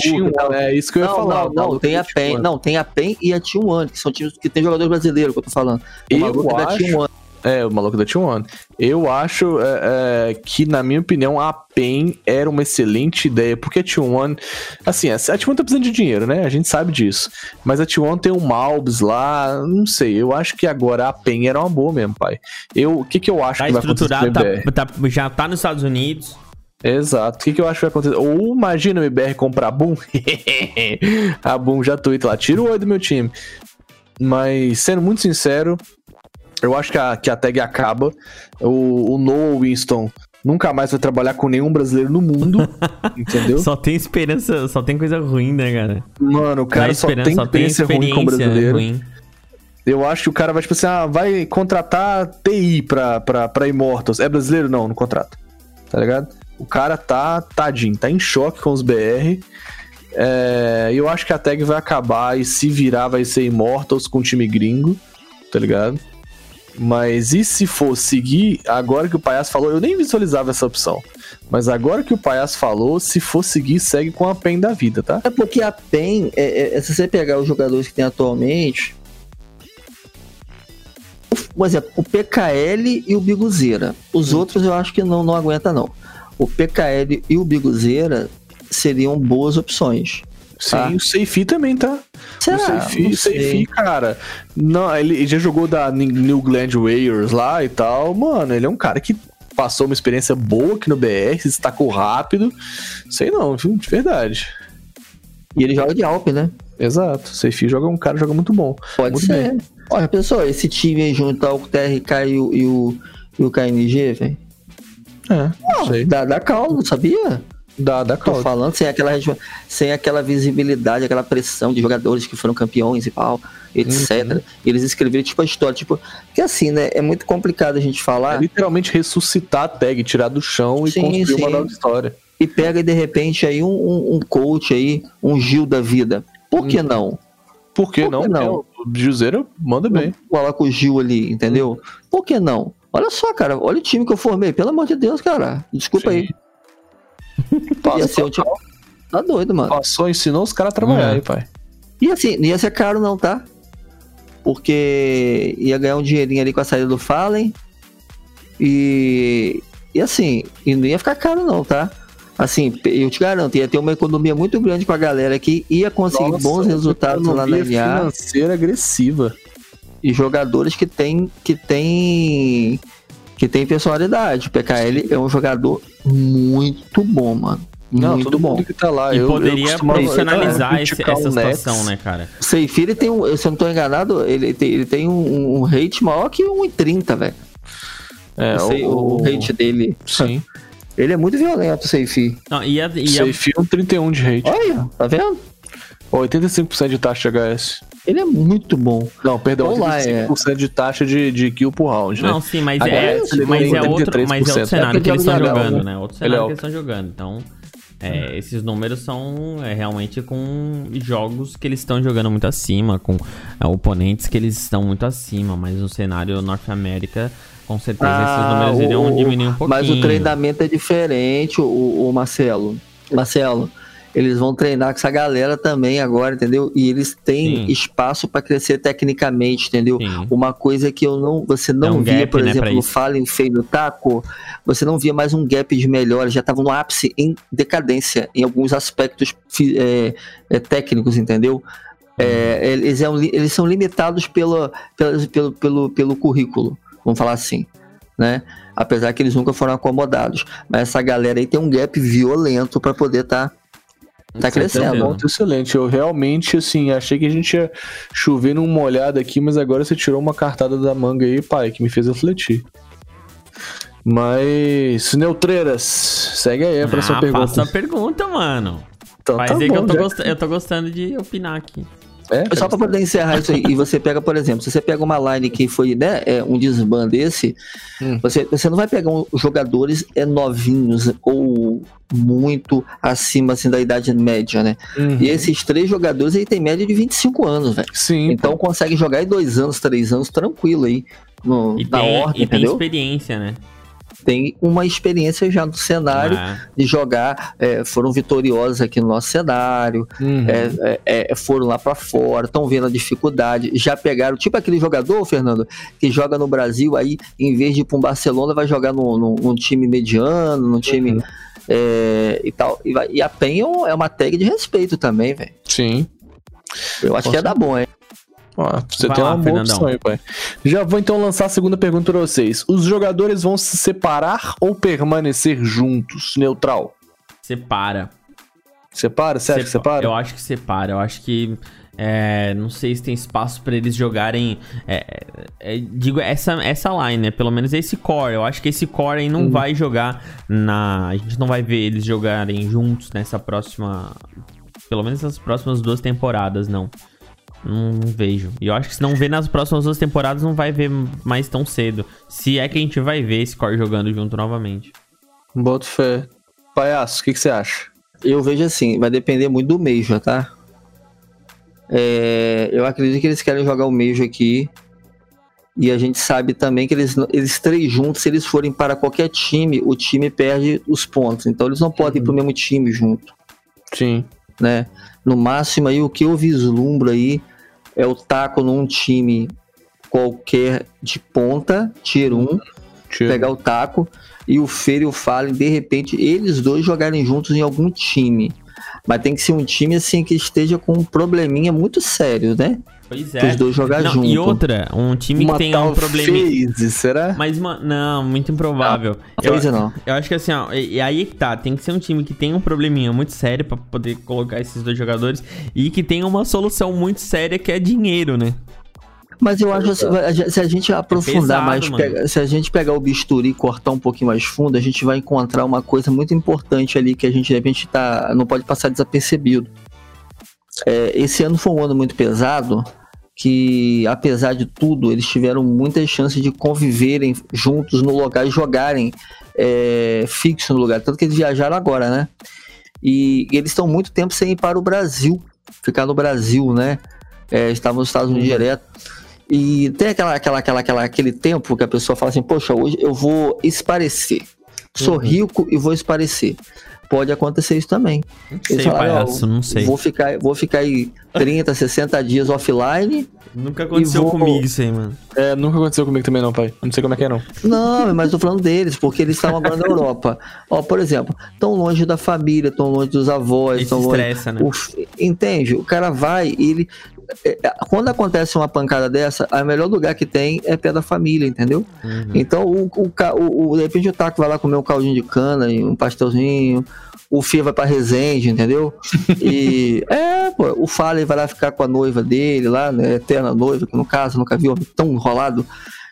É isso que eu ia Não, falar. não, não, tem a PEN, T1. não, tem a PEN e a T1, que são times que tem jogador brasileiro que eu tô falando. Eu é da acho- T1. É, o maluco da T1. Eu acho é, é, que, na minha opinião, a PEN era uma excelente ideia, porque a T1, assim, a T1 tá precisando de dinheiro, né? A gente sabe disso. Mas a T1 tem um Malbs lá, não sei, eu acho que agora a PEN era uma boa mesmo, pai. Eu, o que que eu acho Tá que vai acontecer o tá, tá- já tá nos Estados Unidos. Exato. O que, que eu acho que vai acontecer? Ou imagina o MBR comprar a Boom. a Boom já tweet lá. Tira o olho do meu time. Mas, sendo muito sincero, eu acho que a, que a tag acaba. O, o Noah Winston nunca mais vai trabalhar com nenhum brasileiro no mundo. entendeu? Só tem esperança, só tem coisa ruim, né, cara? Mano, o cara Não é só tem experiência ruim com brasileiro. ruim. Eu acho que o cara vai, tipo assim, ah, vai contratar TI pra, pra, pra Immortals. É brasileiro? Não, não contrata. Tá ligado? O cara tá, tadinho, tá em choque com os BR. É, eu acho que a tag vai acabar e se virar vai ser Immortals com time gringo, tá ligado? Mas e se for seguir, agora que o Palhaço falou, eu nem visualizava essa opção. Mas agora que o Palhaço falou, se for seguir, segue com a PEN da vida, tá? É porque a PEN, é, é- se você pegar os jogadores que tem atualmente, por exemplo, o PKL e o Biguzeira. Os outros eu acho que não, não aguenta não. O PKL e o Biguzeira seriam boas opções. Sim, Ah. o Seifi também, tá? Será? O Seifi, o Seifi, sei. cara. Não, ele já jogou da New Gland Warriors lá e tal. Mano, ele é um cara que passou uma experiência boa aqui no BR, se destacou rápido. Sei não, viu? De verdade. E ele joga de Alp, né? Exato. O Seifi joga um cara, joga muito bom. Pode Muito ser. Olha, pessoal, esse time aí junto ao TRK e o, e o, e o KNG, velho. É, não sei. Dá, dá caldo, sabia? Dá, dá Tô falando sem aquela, sem aquela visibilidade, aquela pressão de jogadores que foram campeões e tal, etc. Uhum. Eles escreveram tipo a história, tipo, que assim, né? É muito complicado a gente É falar literalmente ressuscitar a tag, tirar do chão e Sim, construir uma sim. nova história. e pega de repente aí um, um, um coach aí, um Gil da vida. Por que não? Por que Por não? que não? O Juseiro manda bem. Coloca o Gil ali, entendeu? Por que não? Olha só, cara, olha o time que eu formei, pelo amor de Deus, cara. Desculpa Sim. aí. Ia ser um time. Tá doido, mano. Passou, ensinou os caras a trabalhar É. aí, pai. E assim, não ia ser caro não, tá? Porque ia ganhar um dinheirinho ali com a saída do Fallen. E, e assim, e não ia ficar caro não, tá? Assim, eu te garanto, ia ter uma economia muito grande com a galera que ia conseguir Nossa, bons resultados lá na economia LA financeira agressiva. e jogadores que tem que tem que tem personalidade. O PKL é um jogador muito bom, mano. Não, muito todo bom. mundo que tá lá. E eu, poderia eu profissionalizar eu esse- essa o Nets. situação, né, cara? O Seifi, ele tem um, se eu não tô enganado, ele tem, ele tem um, um rate maior que 1,30, velho. É, sei, o, rate dele. Sim. Ele é muito violento, o Seifi. Não, e a, e a- Safe um 31 de rate. Olha, tá vendo? 85% de taxa de HS. Ele é muito bom. Não, perdão, Vamos lá, 85% de taxa de, de kill por round, né? Não, sim, mas Agora é, ele mas tem é, outro, mas é 33%. outro cenário É que eles estão ele é jogando, alto. né? Outro Ele é cenário que eles estão jogando. Então, é, esses números são é, realmente com jogos que eles estão jogando muito acima, com é, oponentes que eles estão muito acima, mas no cenário Norte América, com certeza esses números Ah, iriam o- diminuir um pouquinho. Mas o treinamento é diferente, o, o Marcelo. Marcelo, eles vão treinar com essa galera também agora, entendeu? E eles têm Sim. espaço pra crescer tecnicamente, entendeu? Sim. Uma coisa que eu não, você É não um via, gap, por né, exemplo, no. Fallen Feio Taco, você não via mais um gap de melhora, já estavam no ápice em decadência em alguns aspectos é, é, técnicos, entendeu? É, eles, é eles são limitados pela, pela- pelo, pelo, pelo currículo, vamos falar assim, né? Apesar que eles nunca foram acomodados. Mas essa galera aí tem um gap violento para poder estar tá, Com crescendo. certeza. Ponto excelente. Eu realmente, assim, achei que a gente ia chover numa olhada aqui, mas agora você tirou uma cartada da manga aí, pai, que me fez refletir. Mas, Neutreiras, segue aí a próxima ah, pergunta. faça a pergunta, mano. Então, Faz tá aí bom, que eu tô, gost- eu tô gostando de opinar aqui. É, É só para poder encerrar isso aí. E você pega, por exemplo, se você pega uma line que foi né, é, um desban desse, Hum. você, você não vai pegar um, jogadores é, novinhos ou muito acima assim, da idade média, né? Uhum. E esses três jogadores aí tem média de 25 anos, velho. Sim, Então consegue jogar em dois anos, três anos, tranquilo aí. No, E na tem, ordem, e tem entendeu? experiência, né? Tem uma experiência já no cenário Ah, de jogar, é, foram vitoriosos aqui no nosso cenário, Uhum. é, é, é, foram lá pra fora, estão vendo a dificuldade, já pegaram, tipo aquele jogador, Fernando, que joga no Brasil, aí em vez de ir pra um Barcelona, vai jogar num, num- num time mediano, num time Uhum. é, e tal. E, vai- e a PEN é um- é uma tag de respeito também, velho. Sim. Eu acho Com que é dar bom, hein? Ó, você Vai tem lá, uma boa Fernandão. opção aí, pai. Já vou então lançar a segunda pergunta pra vocês. Os jogadores vão se separar ou permanecer juntos? Neutral. separa. Separa? Você acha que separa? Eu acho que separa. Eu acho que. é, não sei se tem espaço pra eles jogarem. é, é, digo, essa, essa line, né? Pelo menos esse core. Eu acho que esse core aí não Uhum. vai jogar na. A gente não vai ver eles jogarem juntos nessa próxima. Pelo menos nas próximas duas temporadas, não. Não vejo. E eu acho que se não ver nas próximas duas temporadas, não vai ver mais tão cedo. Se é que a gente vai ver esse core jogando junto novamente. Boto fé. Palhaço, o que, que você acha? Eu vejo assim, vai depender muito do Major, tá? É, eu acredito que eles querem jogar o Major aqui. E a gente sabe também que eles, eles três juntos, se eles forem para qualquer time, o time perde os pontos. Então eles não podem ir pro mesmo time junto, Sim. né? No máximo aí, o que eu vislumbro aí é o taco num time qualquer de ponta, tier 1, Tira. pegar o taco. e o Feira e o Fallen, de repente, eles dois jogarem juntos em algum time. Mas tem que ser um time assim que esteja com um probleminha muito sério, né? Pois Os é. dois jogar Não, junto. e outra, um time que Uma tenha um tal probleminha. FaZe, será? Mas, mano, não, muito improvável. eu, FaZe não. eu acho que assim, ó, e, e aí que tá, tem que ser um time que tenha um probleminha muito sério pra poder colocar esses dois jogadores e que tenha uma solução muito séria que é dinheiro, né? Mas eu acho assim, gente- se a gente aprofundar pesado, mais, pega- se a gente pegar o bisturi e cortar um pouquinho mais fundo, a gente vai encontrar uma coisa muito importante ali que a gente de repente tá, não pode passar desapercebido. É, esse ano foi um ano muito pesado, que apesar de tudo, eles tiveram muitas chances de conviverem juntos no lugar e jogarem é, fixo no lugar. Tanto que eles viajaram agora, né? E, e eles estão muito tempo sem ir para o Brasil, ficar no Brasil, né? É, estavam nos Estados Unidos direto. E tem aquela, aquela, aquela, aquela, aquele tempo que a pessoa fala assim, poxa, hoje eu vou esparecer. Sou rico e vou esparecer. Pode acontecer isso também. Não Eles sei, falaram, palhaço, não sei. Vou ficar, vou ficar aí 30, 60 dias offline. Nunca aconteceu vou- comigo isso aí, mano. É, nunca aconteceu comigo também não, pai. Não sei como é que é não. Não, mas tô falando deles, porque eles estão agora na Europa. Ó, por exemplo, tão longe da família, tão longe dos avós, Ele se tão longe. estressa, né? O entende? O cara vai e ele. É, é, Quando acontece uma pancada dessa, o melhor lugar que tem é pé da família, entendeu? Uhum. Então, o, o, o, o- de repente o Taco vai lá comer um caldinho de cana e um pastelzinho. O Fia vai pra Resende, entendeu? E é, pô, o Fallen vai lá ficar com a noiva dele lá, né? Eterna noiva, que no caso nunca viu homem tão enrolado.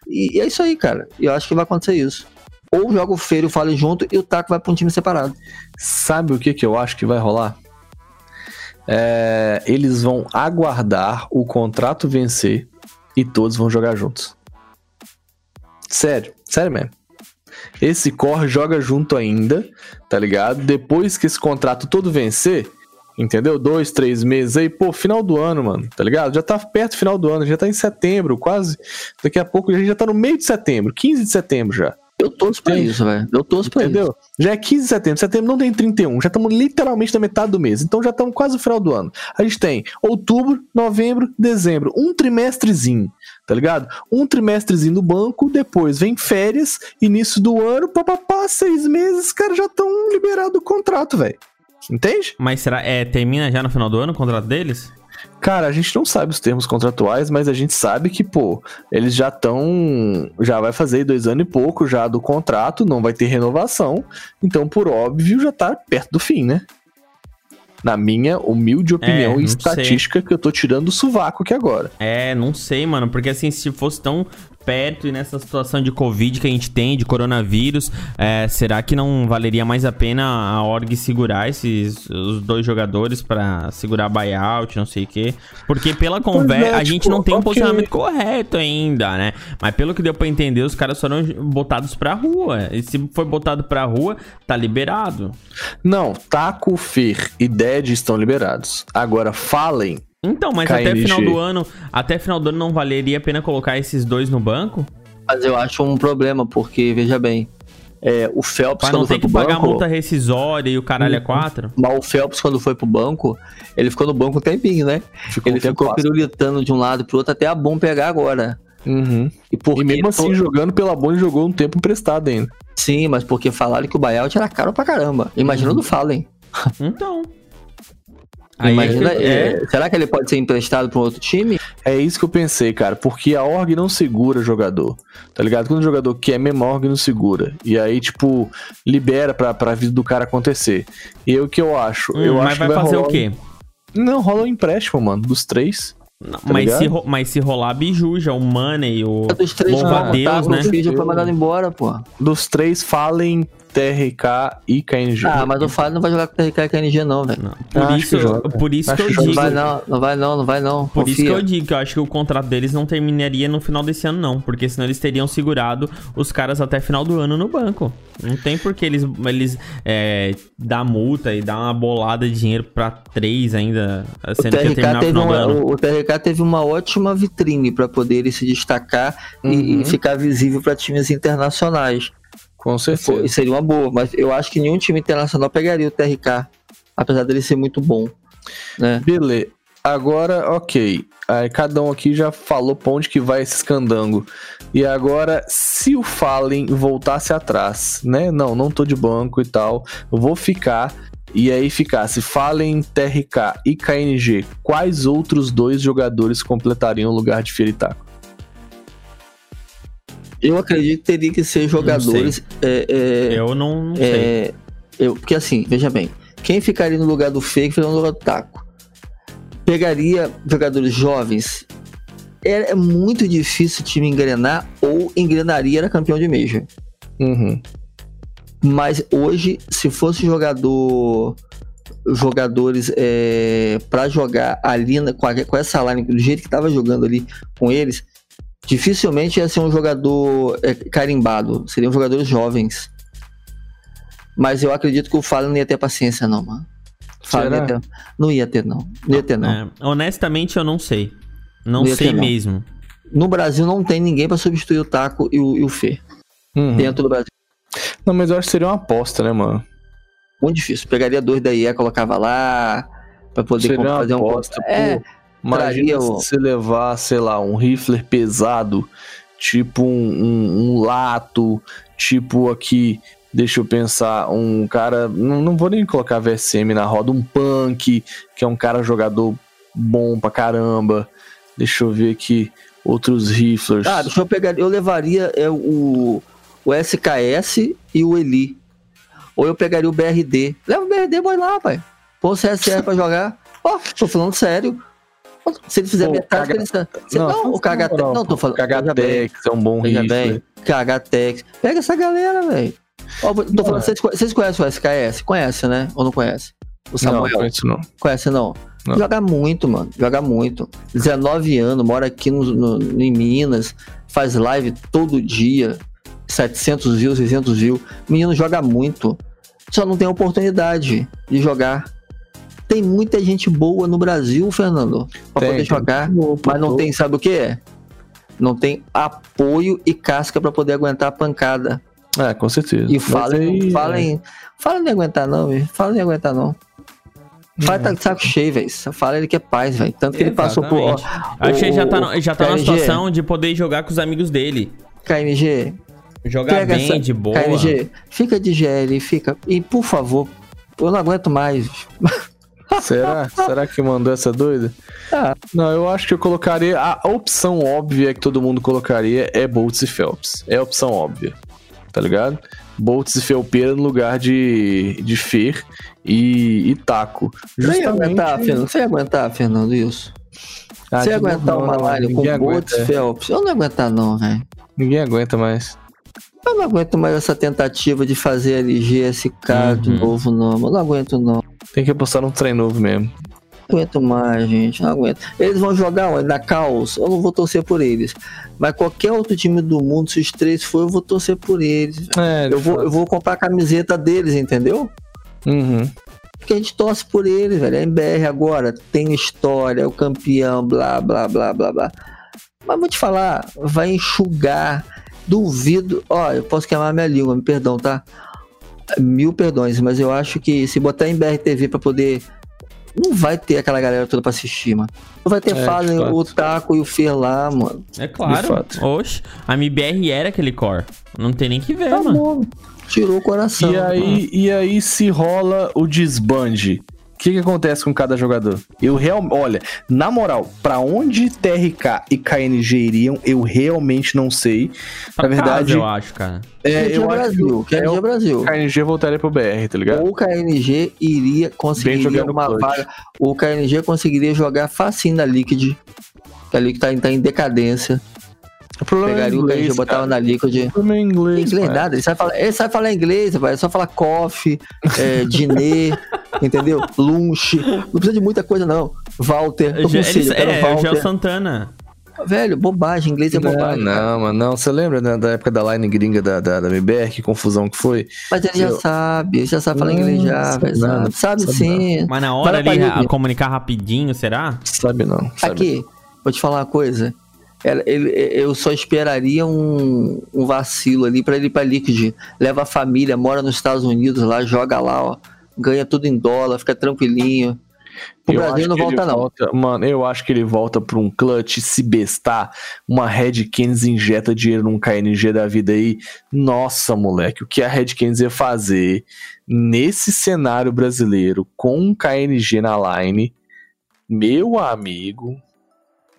E, e é isso aí, cara. Eu acho que vai acontecer isso. Ou joga o Feio e o Fallen junto e o Taco vai pra um time separado. Sabe o que que eu acho que vai rolar? É, eles vão aguardar o contrato vencer e todos vão jogar juntos. Sério, sério mesmo. Esse core joga junto ainda, tá ligado? Depois que esse contrato todo vencer, entendeu? Dois, três meses aí, pô, final do ano, mano, tá ligado? Já tá perto do final do ano, já tá em setembro, quase. Daqui a pouco a gente já tá no meio de setembro, 15 de setembro já. Eu torço pra isso, velho. Eu torço pra isso. Entendeu? Já é 15 de setembro. Setembro não tem 31. Já estamos literalmente na metade do mês. Então já estamos quase no final do ano. A gente tem outubro, novembro, dezembro. Um trimestrezinho, tá ligado? Um trimestrezinho no banco. Depois vem férias, início do ano, papapá, seis meses. Os caras já estão liberados do contrato, velho. Entende? Mas será, é, termina já no final do ano o contrato deles? Cara, a gente não sabe os termos contratuais, mas a gente sabe que, pô, eles já estão. Já vai fazer dois anos e pouco já do contrato, não vai ter renovação. Então, por óbvio, já tá perto do fim, né? Na minha humilde opinião É, e não sei. estatística que eu tô tirando do sovaco aqui agora. É, não sei, mano, porque assim, se fosse tão perto e nessa situação de Covid que a gente tem, de coronavírus, é, será que não valeria mais a pena a org segurar esses os dois jogadores pra segurar buyout, não sei o quê? Porque pela conversa, é, a gente tipo, não tem um ok. posicionamento correto ainda, né? Mas pelo que deu pra entender, os caras foram botados pra rua. E se foi botado pra rua, tá liberado. Não, Taco, Fer e Dead estão liberados. Agora, falem. Então, mas KNG. até final do ano, até final do ano não valeria a pena colocar esses dois no banco? Mas eu acho um problema, porque, veja bem, é, o Phelps, Pra não quando ter foi que pro pagar banco, multa rescisória e o caralho é quatro? mas o Phelps, quando foi pro banco, ele ficou no banco um tempinho, né? Ficou ele um ficou fácil. pirulitando de um lado pro outro até a bom pegar agora. Uhum. E, porque E mesmo assim, to- jogando pela Bonnie, jogou um tempo emprestado ainda. Sim, mas porque falaram que o buyout era caro pra caramba. Imagina Uhum. o do Fallen. Então. Aí Imagina, é, é, será que ele pode ser emprestado pra um outro time? É isso que eu pensei, cara, porque a org não segura jogador, tá ligado? Quando o jogador quer mesmo, a org não segura. E aí, tipo, libera pra, pra vida do cara acontecer. E aí, o que eu acho? Hum, eu mas acho vai que fazer rolar o quê? Não, rola um empréstimo, mano, dos três. Não, Tá mas, se, ligado? mas se rolar Bijuja, o Money, o. É dos três Louva a não, Deus, tá, né? O filho já foi mandado embora, pô. Dos três, falem TRK e KNG. Ah, mas o Fallen não vai jogar com o TRK e KNG não, velho. Não, Por Acho isso, que por isso Acho que que eu joga. Não digo. vai não, não vai não, não vai não. Por isso que Confia. eu digo que eu acho que o contrato deles não terminaria no final desse ano, não. Porque senão eles teriam segurado os caras até final do ano no banco. Não tem por que eles, eles é, dar multa e dar uma bolada de dinheiro pra três ainda, O sendo que ia TRK, terminar no teve final do uma, ano. o, o TRK teve uma ótima vitrine para poder ele se destacar e- e, Uhum. ficar visível para times internacionais. Com certeza. seria uma boa, mas eu acho que nenhum time internacional pegaria o TRK, apesar dele ser muito bom. Né? Beleza. Agora, ok. Aí cada um aqui já falou pra onde que vai esse escandango. E agora, se o Fallen voltasse atrás, né? Não, não tô de banco e tal. Eu vou ficar. E aí ficasse Fallen, TRK e KNG, quais outros dois jogadores completariam o lugar de Firitaco? Eu acredito que teria que ser jogadores. é, é, Eu não, não sei. é, eu, porque assim, veja bem, quem ficaria no lugar do Fake ficaria no lugar do Taco. Pegaria jogadores jovens. É, é muito difícil o time engrenar ou engrenaria era campeão de Major. Uhum. Mas hoje, se fosse jogador jogadores é, para jogar ali na- com, a- com essa line, do jeito que tava jogando ali com eles, dificilmente ia ser um jogador é, carimbado. Seriam jogadores jovens. Mas eu acredito que o Fallen não ia ter paciência, não, mano. Fallen ia ter- não ia ter, não. Não ia ter, não. É, honestamente, eu não sei. Não Não sei ter, não. mesmo. No Brasil não tem ninguém para substituir o Taco e o, e o Fê. Uhum. Dentro do Brasil. Não, mas eu acho que seria uma aposta, né, mano? Muito difícil. Pegaria dois da IE, colocava lá, pra poder Seria uma fazer um. aposta, É, pô. Imagina se o- você levar, sei lá, um rifler pesado, tipo um, um- um lato, tipo aqui, deixa eu pensar, um cara. Não, não vou nem colocar VSM na roda, um punk, que é um cara jogador bom pra caramba. Deixa eu ver aqui outros riflers. Ah, deixa eu pegar. Eu levaria é, o, o SKS e o Eli. Ou eu pegaria o BRD. Leva o BRD, vai lá, pai. Põe o CSR pra jogar. Ó, tô falando sério. Se ele fizer Pô, metade, K- ele está. Você não, fala o moral, Não, tô falando. KHTEX é um bom rifler. bem. Pega essa galera, velho. Ó, Tô falando, vocês, vocês conhecem o SKS? Conhece, né? Ou não conhece? O Não, Samuel? não não. Conhece não? Não. Joga muito, mano. Joga muito. 19 anos, mora aqui no, no- em Minas, faz live todo dia. 700 views, 600 views. Menino joga muito. Só não tem oportunidade de jogar. Tem muita gente boa no Brasil, Fernando, pra Tem, poder tem. jogar. Mas não tem, sabe o que? Não tem apoio e casca pra poder aguentar a pancada. É, com certeza. E falem, aí, falem, falem nem aguentar não, velho. Falem nem aguentar não. Fala tá de saco cheio, velho. Fala ele que é paz, velho. Tanto que ele passou por. Ó, Exatamente. Acho que ele já tá, no- já tá numa KNG, situação de poder jogar com os amigos dele. KNG, Jogar pega bem, essa. de boa. KNG, fica de GL, fica. E por favor, eu não aguento mais. Será? Será que mandou essa doida? Ah. Não, eu acho que eu colocaria. A opção óbvia que todo mundo colocaria é Boltz e Phelps. É a opção óbvia. Tá ligado? Boltz e Felpeira no lugar de, de Fer e, e Taco. Você ia Justamente. aguentar, Fernando? Você ia aguentar, Fernando, isso? Ah, Você ia de aguentar live ninguém com Boltz aguenta. Phelps? Eu não ia aguentar, não, velho. Ninguém aguenta mais. Eu não aguento mais essa tentativa de fazer LG, SK de Uhum. novo, não. Eu não aguento, não. Tem que apostar num trem novo mesmo. Não aguento mais, gente. Não aguento. Eles vão jogar onde? Na Caos? Eu não vou torcer por eles. Mas qualquer outro time do mundo, se os três for, eu vou torcer por eles. É, Eu vou, eu vou comprar a camiseta deles, entendeu? Uhum. Porque a gente torce por eles, velho. A MBR agora tem história, é o campeão, blá, blá, blá, blá, blá. Mas vou te falar, vai enxugar. Duvido. Ó, eu posso queimar minha língua, me perdão, tá? Mil perdões, mas eu acho que se botar em BRTV pra poder. Não vai ter aquela galera toda pra assistir, mano. Não vai ter É, Fallen, o Taco e o Fer lá, mano. É claro. Oxe, a MBR era aquele core. Não tem nem que ver, Tá mano. bom. Tirou o coração. E aí, e aí se rola o desbande. O que, que acontece com cada jogador? Eu real, olha, na moral, pra onde TRK e KNG iriam, eu realmente não sei. Pra Na verdade, casa, eu acho, cara. É, KNG eu acho Brasil, que KNG é Brasil. o KNG voltaria pro BR, tá ligado? Ou o KNG iria conseguir uma vaga. O KNG conseguiria jogar facinho na Liquid. Que a Liquid tá, tá em decadência. O problema Pegaria é o KNG inglês, e botava cara. na Liquid. O problema é inglês, Inglês cara. nada, ele sabe falar, ele sabe falar inglês, vai, é só falar coffee, é, dinê, entendeu? Lunch. Não precisa de muita coisa, não. Walter, eu quero é, é o Gel Walter. Santana. Velho, bobagem, inglês é Não, bobagem. cara. não, mano, não. Você lembra né, da época da line gringa da, da, da MBR? Que confusão que foi? Mas ele já Eu- sabe, ele já sabe falar Não, inglês já, sabe velho. Sabe, sabe sabe sim. Mas na hora lá ali, a comunicar rapidinho, será? Sabe não. Sabe Aqui, vou te falar uma coisa. Eu só esperaria um, um vacilo ali pra ele ir pra Liquid. Leva a família, mora nos Estados Unidos lá, joga lá, ó. Ganha tudo em dólar, fica tranquilinho. Eu Brasil não volta, não. volta- Mano, eu acho que ele volta pra um clutch, se bestar, uma Red Canids injeta dinheiro num KNG da vida aí. Nossa, moleque, o que a Red Canids ia fazer nesse cenário brasileiro com um KNG na line, meu amigo,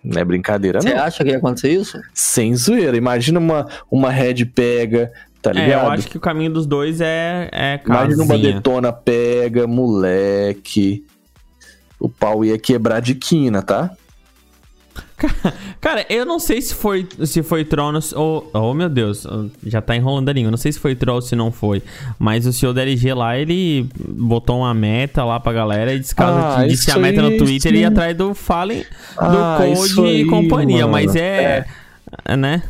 não é brincadeira Você não. acha que ia acontecer isso? Sem zoeira, imagina uma, uma Red pega, tá É, ligado? eu acho que o caminho dos dois é, é Imagina uma detona pega, moleque. O pau ia quebrar de quina, tá? Cara, eu não sei se foi, se foi troll no- ou... Oh, meu Deus, já tá enrolando a língua. Não sei se foi troll ou se não foi. Mas o senhor da LG lá, ele botou uma meta lá pra galera e disse, Ah, disse a meta no aí, Twitter e sim. atrás do Fallen, do Ah, isso Code e aí, companhia. mano. Mas é... é, né?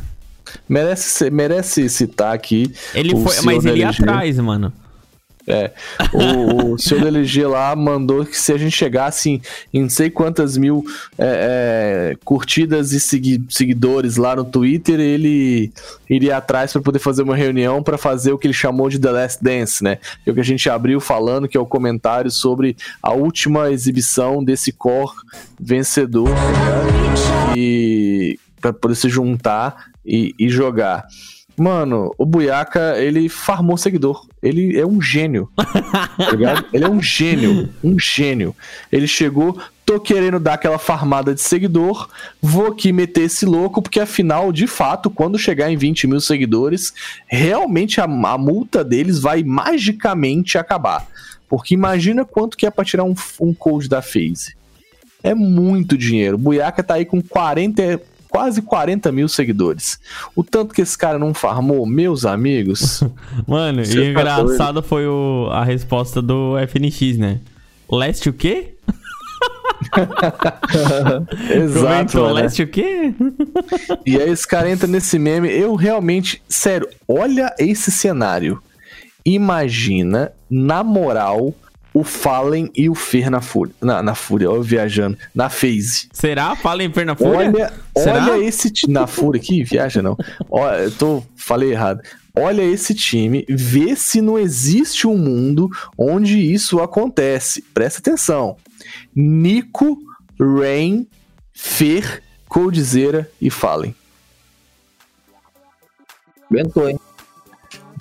Merece, merece citar aqui. Ele foi... Mas ele ia atrás, mano. É. O, o senhor da LG lá mandou que se a gente chegasse em, em não sei quantas mil é, é, curtidas e segui- seguidores lá no Twitter, ele iria atrás para poder fazer uma reunião para fazer o que ele chamou de The Last Dance, né? É o que a gente abriu falando, que é o comentário sobre a última exibição desse core vencedor, ligado? E para poder se juntar e, e jogar. Mano, o Buiaca, ele farmou seguidor. Ele é um gênio. tá ligado? Ele é um gênio. Um gênio. Ele chegou, tô querendo dar aquela farmada de seguidor, vou aqui meter esse louco, porque afinal, de fato, quando chegar em 20 mil seguidores, realmente a, a multa deles vai magicamente acabar. Porque imagina quanto que é pra tirar um, um code da FaZe. É muito dinheiro. O Buiaca tá aí com 40, quase 40 mil seguidores. O tanto que esse cara não farmou, meus amigos. Mano, e tá engraçado foi o, a resposta do FNX, né? Leste o quê? Exato. Comentou, né? Leste o quê? E aí esse cara entra nesse meme. Eu realmente, sério, olha esse cenário. Imagina, na moral, o Fallen e o Fer na Fúria. Na, na Fúria, ó, eu viajando. Na FaZe. Será? Fala em Perna Fúria? Olha, Será? olha esse time. Na Fúria aqui, viaja não. Olha, eu tô, falei errado. Olha esse time, vê se não existe um mundo onde isso acontece. Presta atenção. Nico, Rain, Fer, Coldzera e Fallen. Aguentou, hein?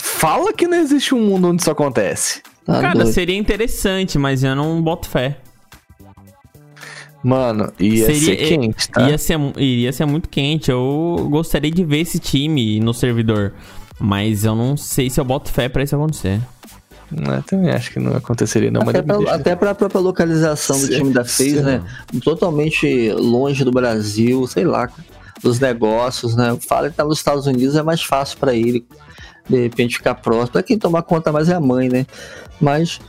Fala que não existe um mundo onde isso acontece. Tá Cara, doido. seria interessante, mas eu não boto fé. Mano, ia Seria- ser quente, tá? Ia ser, iria ser muito quente. Eu gostaria de ver esse time no servidor. Mas eu não sei se eu boto fé pra isso acontecer. Eu também acho que não aconteceria, não, mas Até, deve pra, deixar. até pra própria localização do Sim, time da FaZe, né? Totalmente longe do Brasil, sei lá, dos negócios, né? Fala que tá nos Estados Unidos, é mais fácil pra ele, de repente, ficar próximo. Pra quem tomar conta mais é a mãe, né? Mas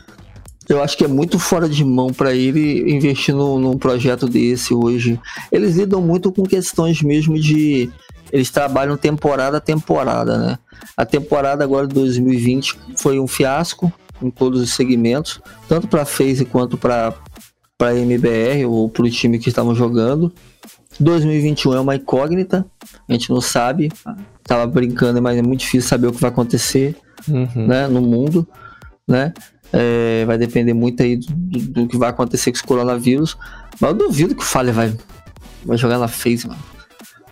eu acho que é muito fora de mão pra ele investir num, num projeto desse hoje. Eles lidam muito com questões mesmo de. Eles trabalham temporada a temporada, né? A temporada agora de 2020 foi um fiasco em todos os segmentos, tanto para FaZe quanto para para MBR ou para o time que estavam jogando. 2021 é uma incógnita, a gente não sabe. Tava brincando, mas é muito difícil saber o que vai acontecer Uhum. né, no mundo, né? É, vai depender muito aí do, do- do que vai acontecer com esse coronavírus. Mas eu duvido que o Fallen vai, vai jogar na FaZe, mano.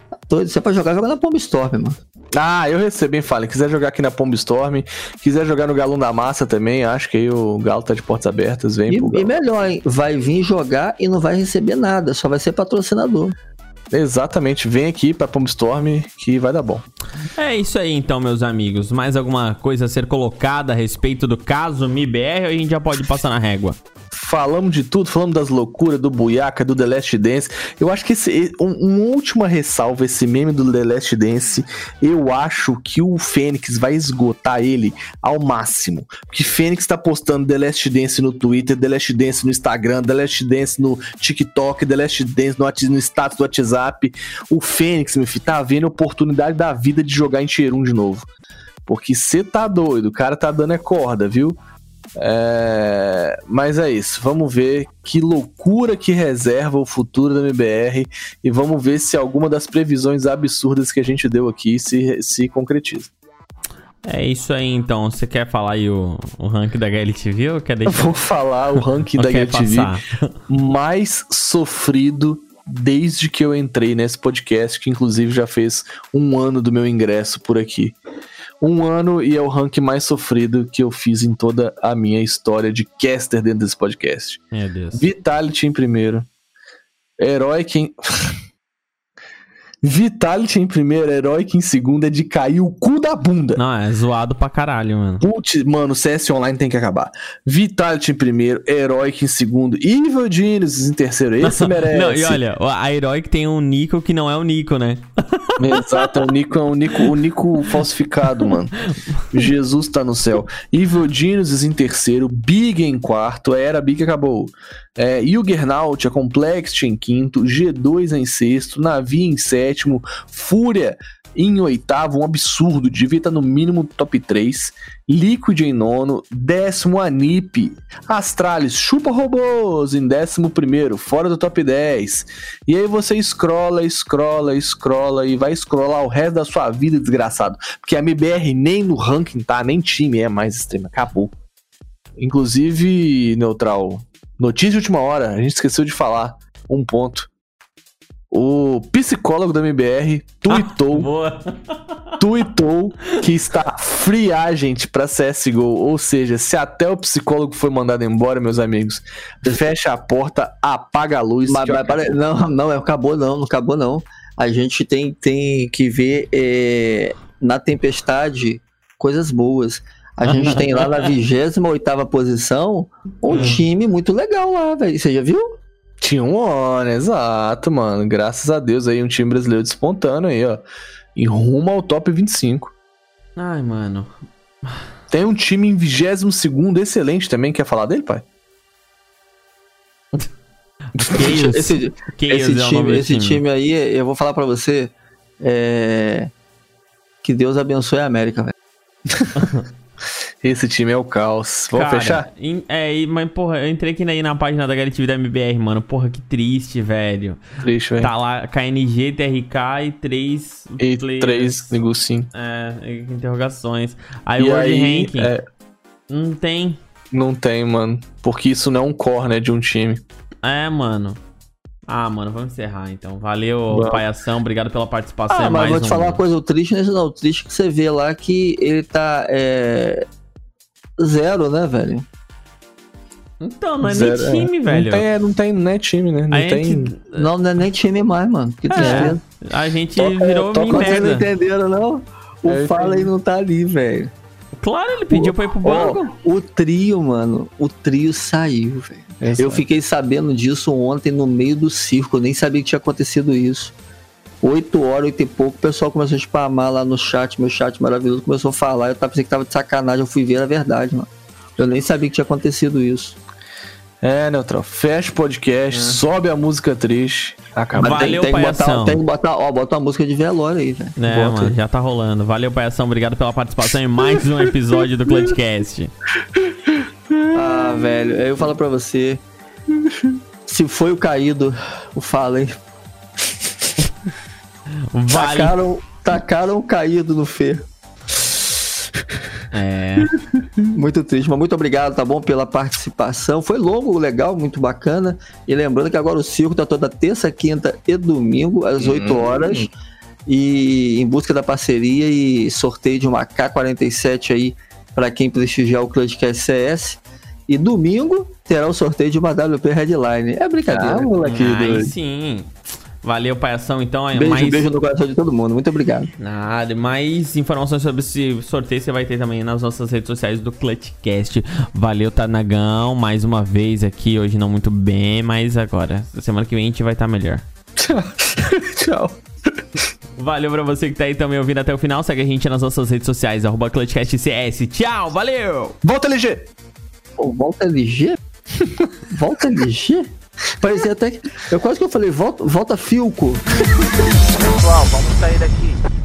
Tá doido, se é pra jogar, joga na Pomb Storm, mano. Ah, eu recebi, Fallen. Quiser jogar aqui na Pomb Storm, quiser jogar no Galão da Massa também, acho que aí o Galo tá de portas abertas, vem E, pro e Galo. melhor, hein? Vai vir jogar e não vai receber nada, só vai ser patrocinador. Exatamente, vem aqui pra Storm que vai dar bom. É isso aí então, meus amigos. Mais alguma coisa a ser colocada a respeito do caso MIBR ou a gente já pode passar na régua? Falamos de tudo, falamos das loucuras, do Buiaca, do The Last Dance. Eu acho que esse, um, uma última ressalva, esse meme do The Last Dance, eu acho que o Fênix vai esgotar ele ao máximo. Porque Fênix tá postando The Last Dance no Twitter, The Last Dance no Instagram, The Last Dance no TikTok, The Last Dance no, no status do WhatsApp. O Fênix, meu filho, tá vendo a oportunidade da vida de jogar em Tier 1 de novo. Porque você tá doido, o cara tá dando é corda, viu? É, Mas é isso, vamos ver que loucura que reserva o futuro da MBR e vamos ver se alguma das previsões absurdas que a gente deu aqui se, se concretiza. É isso aí, então. Você quer falar aí o, o rank da HLTV ou quer deixar? Vou falar o ranking da HLTV mais sofrido desde que eu entrei nesse podcast, que inclusive já fez um ano do meu ingresso por aqui. Um ano e é o ranking mais sofrido que eu fiz em toda a minha história de caster dentro desse podcast. Meu Deus. Vitality em primeiro. Heroic em. Vitality em primeiro, Heroic em segundo é de cair o cu da bunda. Não, é zoado pra caralho, mano. Putz, mano, CS Online tem que acabar. Vitality em primeiro, Heroic em segundo, Evil Genius em terceiro. Esse merece. Não, e olha, a Heroic tem um Nico que não é o Nico, né? Exato, o Nico é um Nico, o Nico falsificado, mano. Jesus tá no céu. Evil Genius em terceiro, Big em quarto, a Era Big acabou. É, Juggernaut, a Complexity em quinto, G2 em sexto, Navi em sétimo, Fúria em oitavo, um absurdo, devia estar no mínimo top 3. Liquid em nono, décimo Anip. Astralis, chupa robôs em décimo primeiro, fora do top 10. E aí você escrola, escrola, escrola e vai scrollar o resto da sua vida, desgraçado. Porque a MBR nem no ranking tá, nem time é mais extrema, acabou. Inclusive, Neutral, notícia de última hora, a gente esqueceu de falar um ponto. O psicólogo da MBR tuitou Boa. tuitou que está free agent pra CSGO. Ou seja, se até o psicólogo foi mandado embora, meus amigos, fecha a porta, apaga a luz. Mas, mas, para- não, não, é, acabou não, não acabou não. A gente tem, tem que ver é, na tempestade coisas boas. A gente tem lá na 28 posição um time muito legal lá, velho. Você já viu? Tinha um on, exato, mano. Graças a Deus aí, um time brasileiro despontando aí, ó. E rumo ao top 25. Ai, mano. Tem um time em 22 excelente também. Quer falar dele, pai? Chaos. Esse, Chaos esse, é time, esse time aí, eu vou falar pra você. é, Que Deus abençoe a América, velho. Esse time é o caos. Vamos Cara, fechar? em- é, mas porra, eu entrei aqui na, na página da HLTV da MBR, mano. Porra, que triste, velho. Triste, velho. Tá lá KNG, TRK e três E players. três negocinho. É, interrogações. Aí o World aí, Ranking. é, Não tem. não tem, mano. Porque isso não é um core, né, de um time. É, mano. Ah, mano, vamos encerrar então. Valeu, Vamos. Paiação. Obrigado pela participação. Ah, em mas mais vou te um- falar uma coisa, o triste é não. O triste é que você vê lá que ele tá. é, Zero, né, velho? Então, não é Zero, nem time, é. velho. Não tem, é, não tem, não é time, né? Não a, tem. gente, Não, não é nem time mais, mano. Que tristeza. a gente Toca- virou toca- mim Vocês não merda. entenderam, não? O Eu Fala aí não tá ali, velho. Claro, ele pediu pra ir pro banco. Ó, o trio, mano, o trio saiu, velho. Eu fiquei sabendo disso ontem no meio do circo, eu nem sabia que tinha acontecido isso. Oito horas, oito e pouco, o pessoal começou a spamar lá no chat, meu chat maravilhoso, começou a falar, eu tava pensando que tava de sacanagem, eu fui ver a verdade, mano. Eu nem sabia que tinha acontecido isso. É, Neutral. Fecha o podcast, sobe a música triste. Acaba. Vai. Valeu, tem, tem que botar, tem que botar, ó, bota uma música de velório aí, velho. É, Bota. mano, já tá rolando. Valeu, Paiação. Obrigado pela participação em mais um episódio do Clutchcast. Ah, velho, aí eu falo pra você. Se foi o caído, o fala, hein? Vale. Tacaram, tacaram caído no Fê. É. Muito triste, mas muito obrigado, tá bom, pela participação. Foi longo, legal, muito bacana. E lembrando que agora o circo tá toda terça, quinta e domingo, às 8 horas. E em busca da parceria e sorteio de uma K47 aí para quem prestigiar o Clutchcast CS. E domingo terá o sorteio de uma WP Headline. É brincadeira. Ah, moleque Aí sim. Valeu, Paiação. Então, beijo, mais... beijo no coração de todo mundo. Muito obrigado. Nada, mais informações sobre esse sorteio você vai ter também nas nossas redes sociais do Clutchcast. Valeu, Tanagão, mais uma vez aqui, hoje não muito bem, mas agora, semana que vem a gente vai estar melhor. Tchau. Valeu pra você que tá aí também ouvindo até o final, segue a gente nas nossas redes sociais, arroba ClutchcastCS. Tchau, valeu! Volta, LG! Pô, volta LG? volta LG? Parecia até que. Eu quase que eu falei, volta, volta Filco. Pessoal, vamos sair daqui.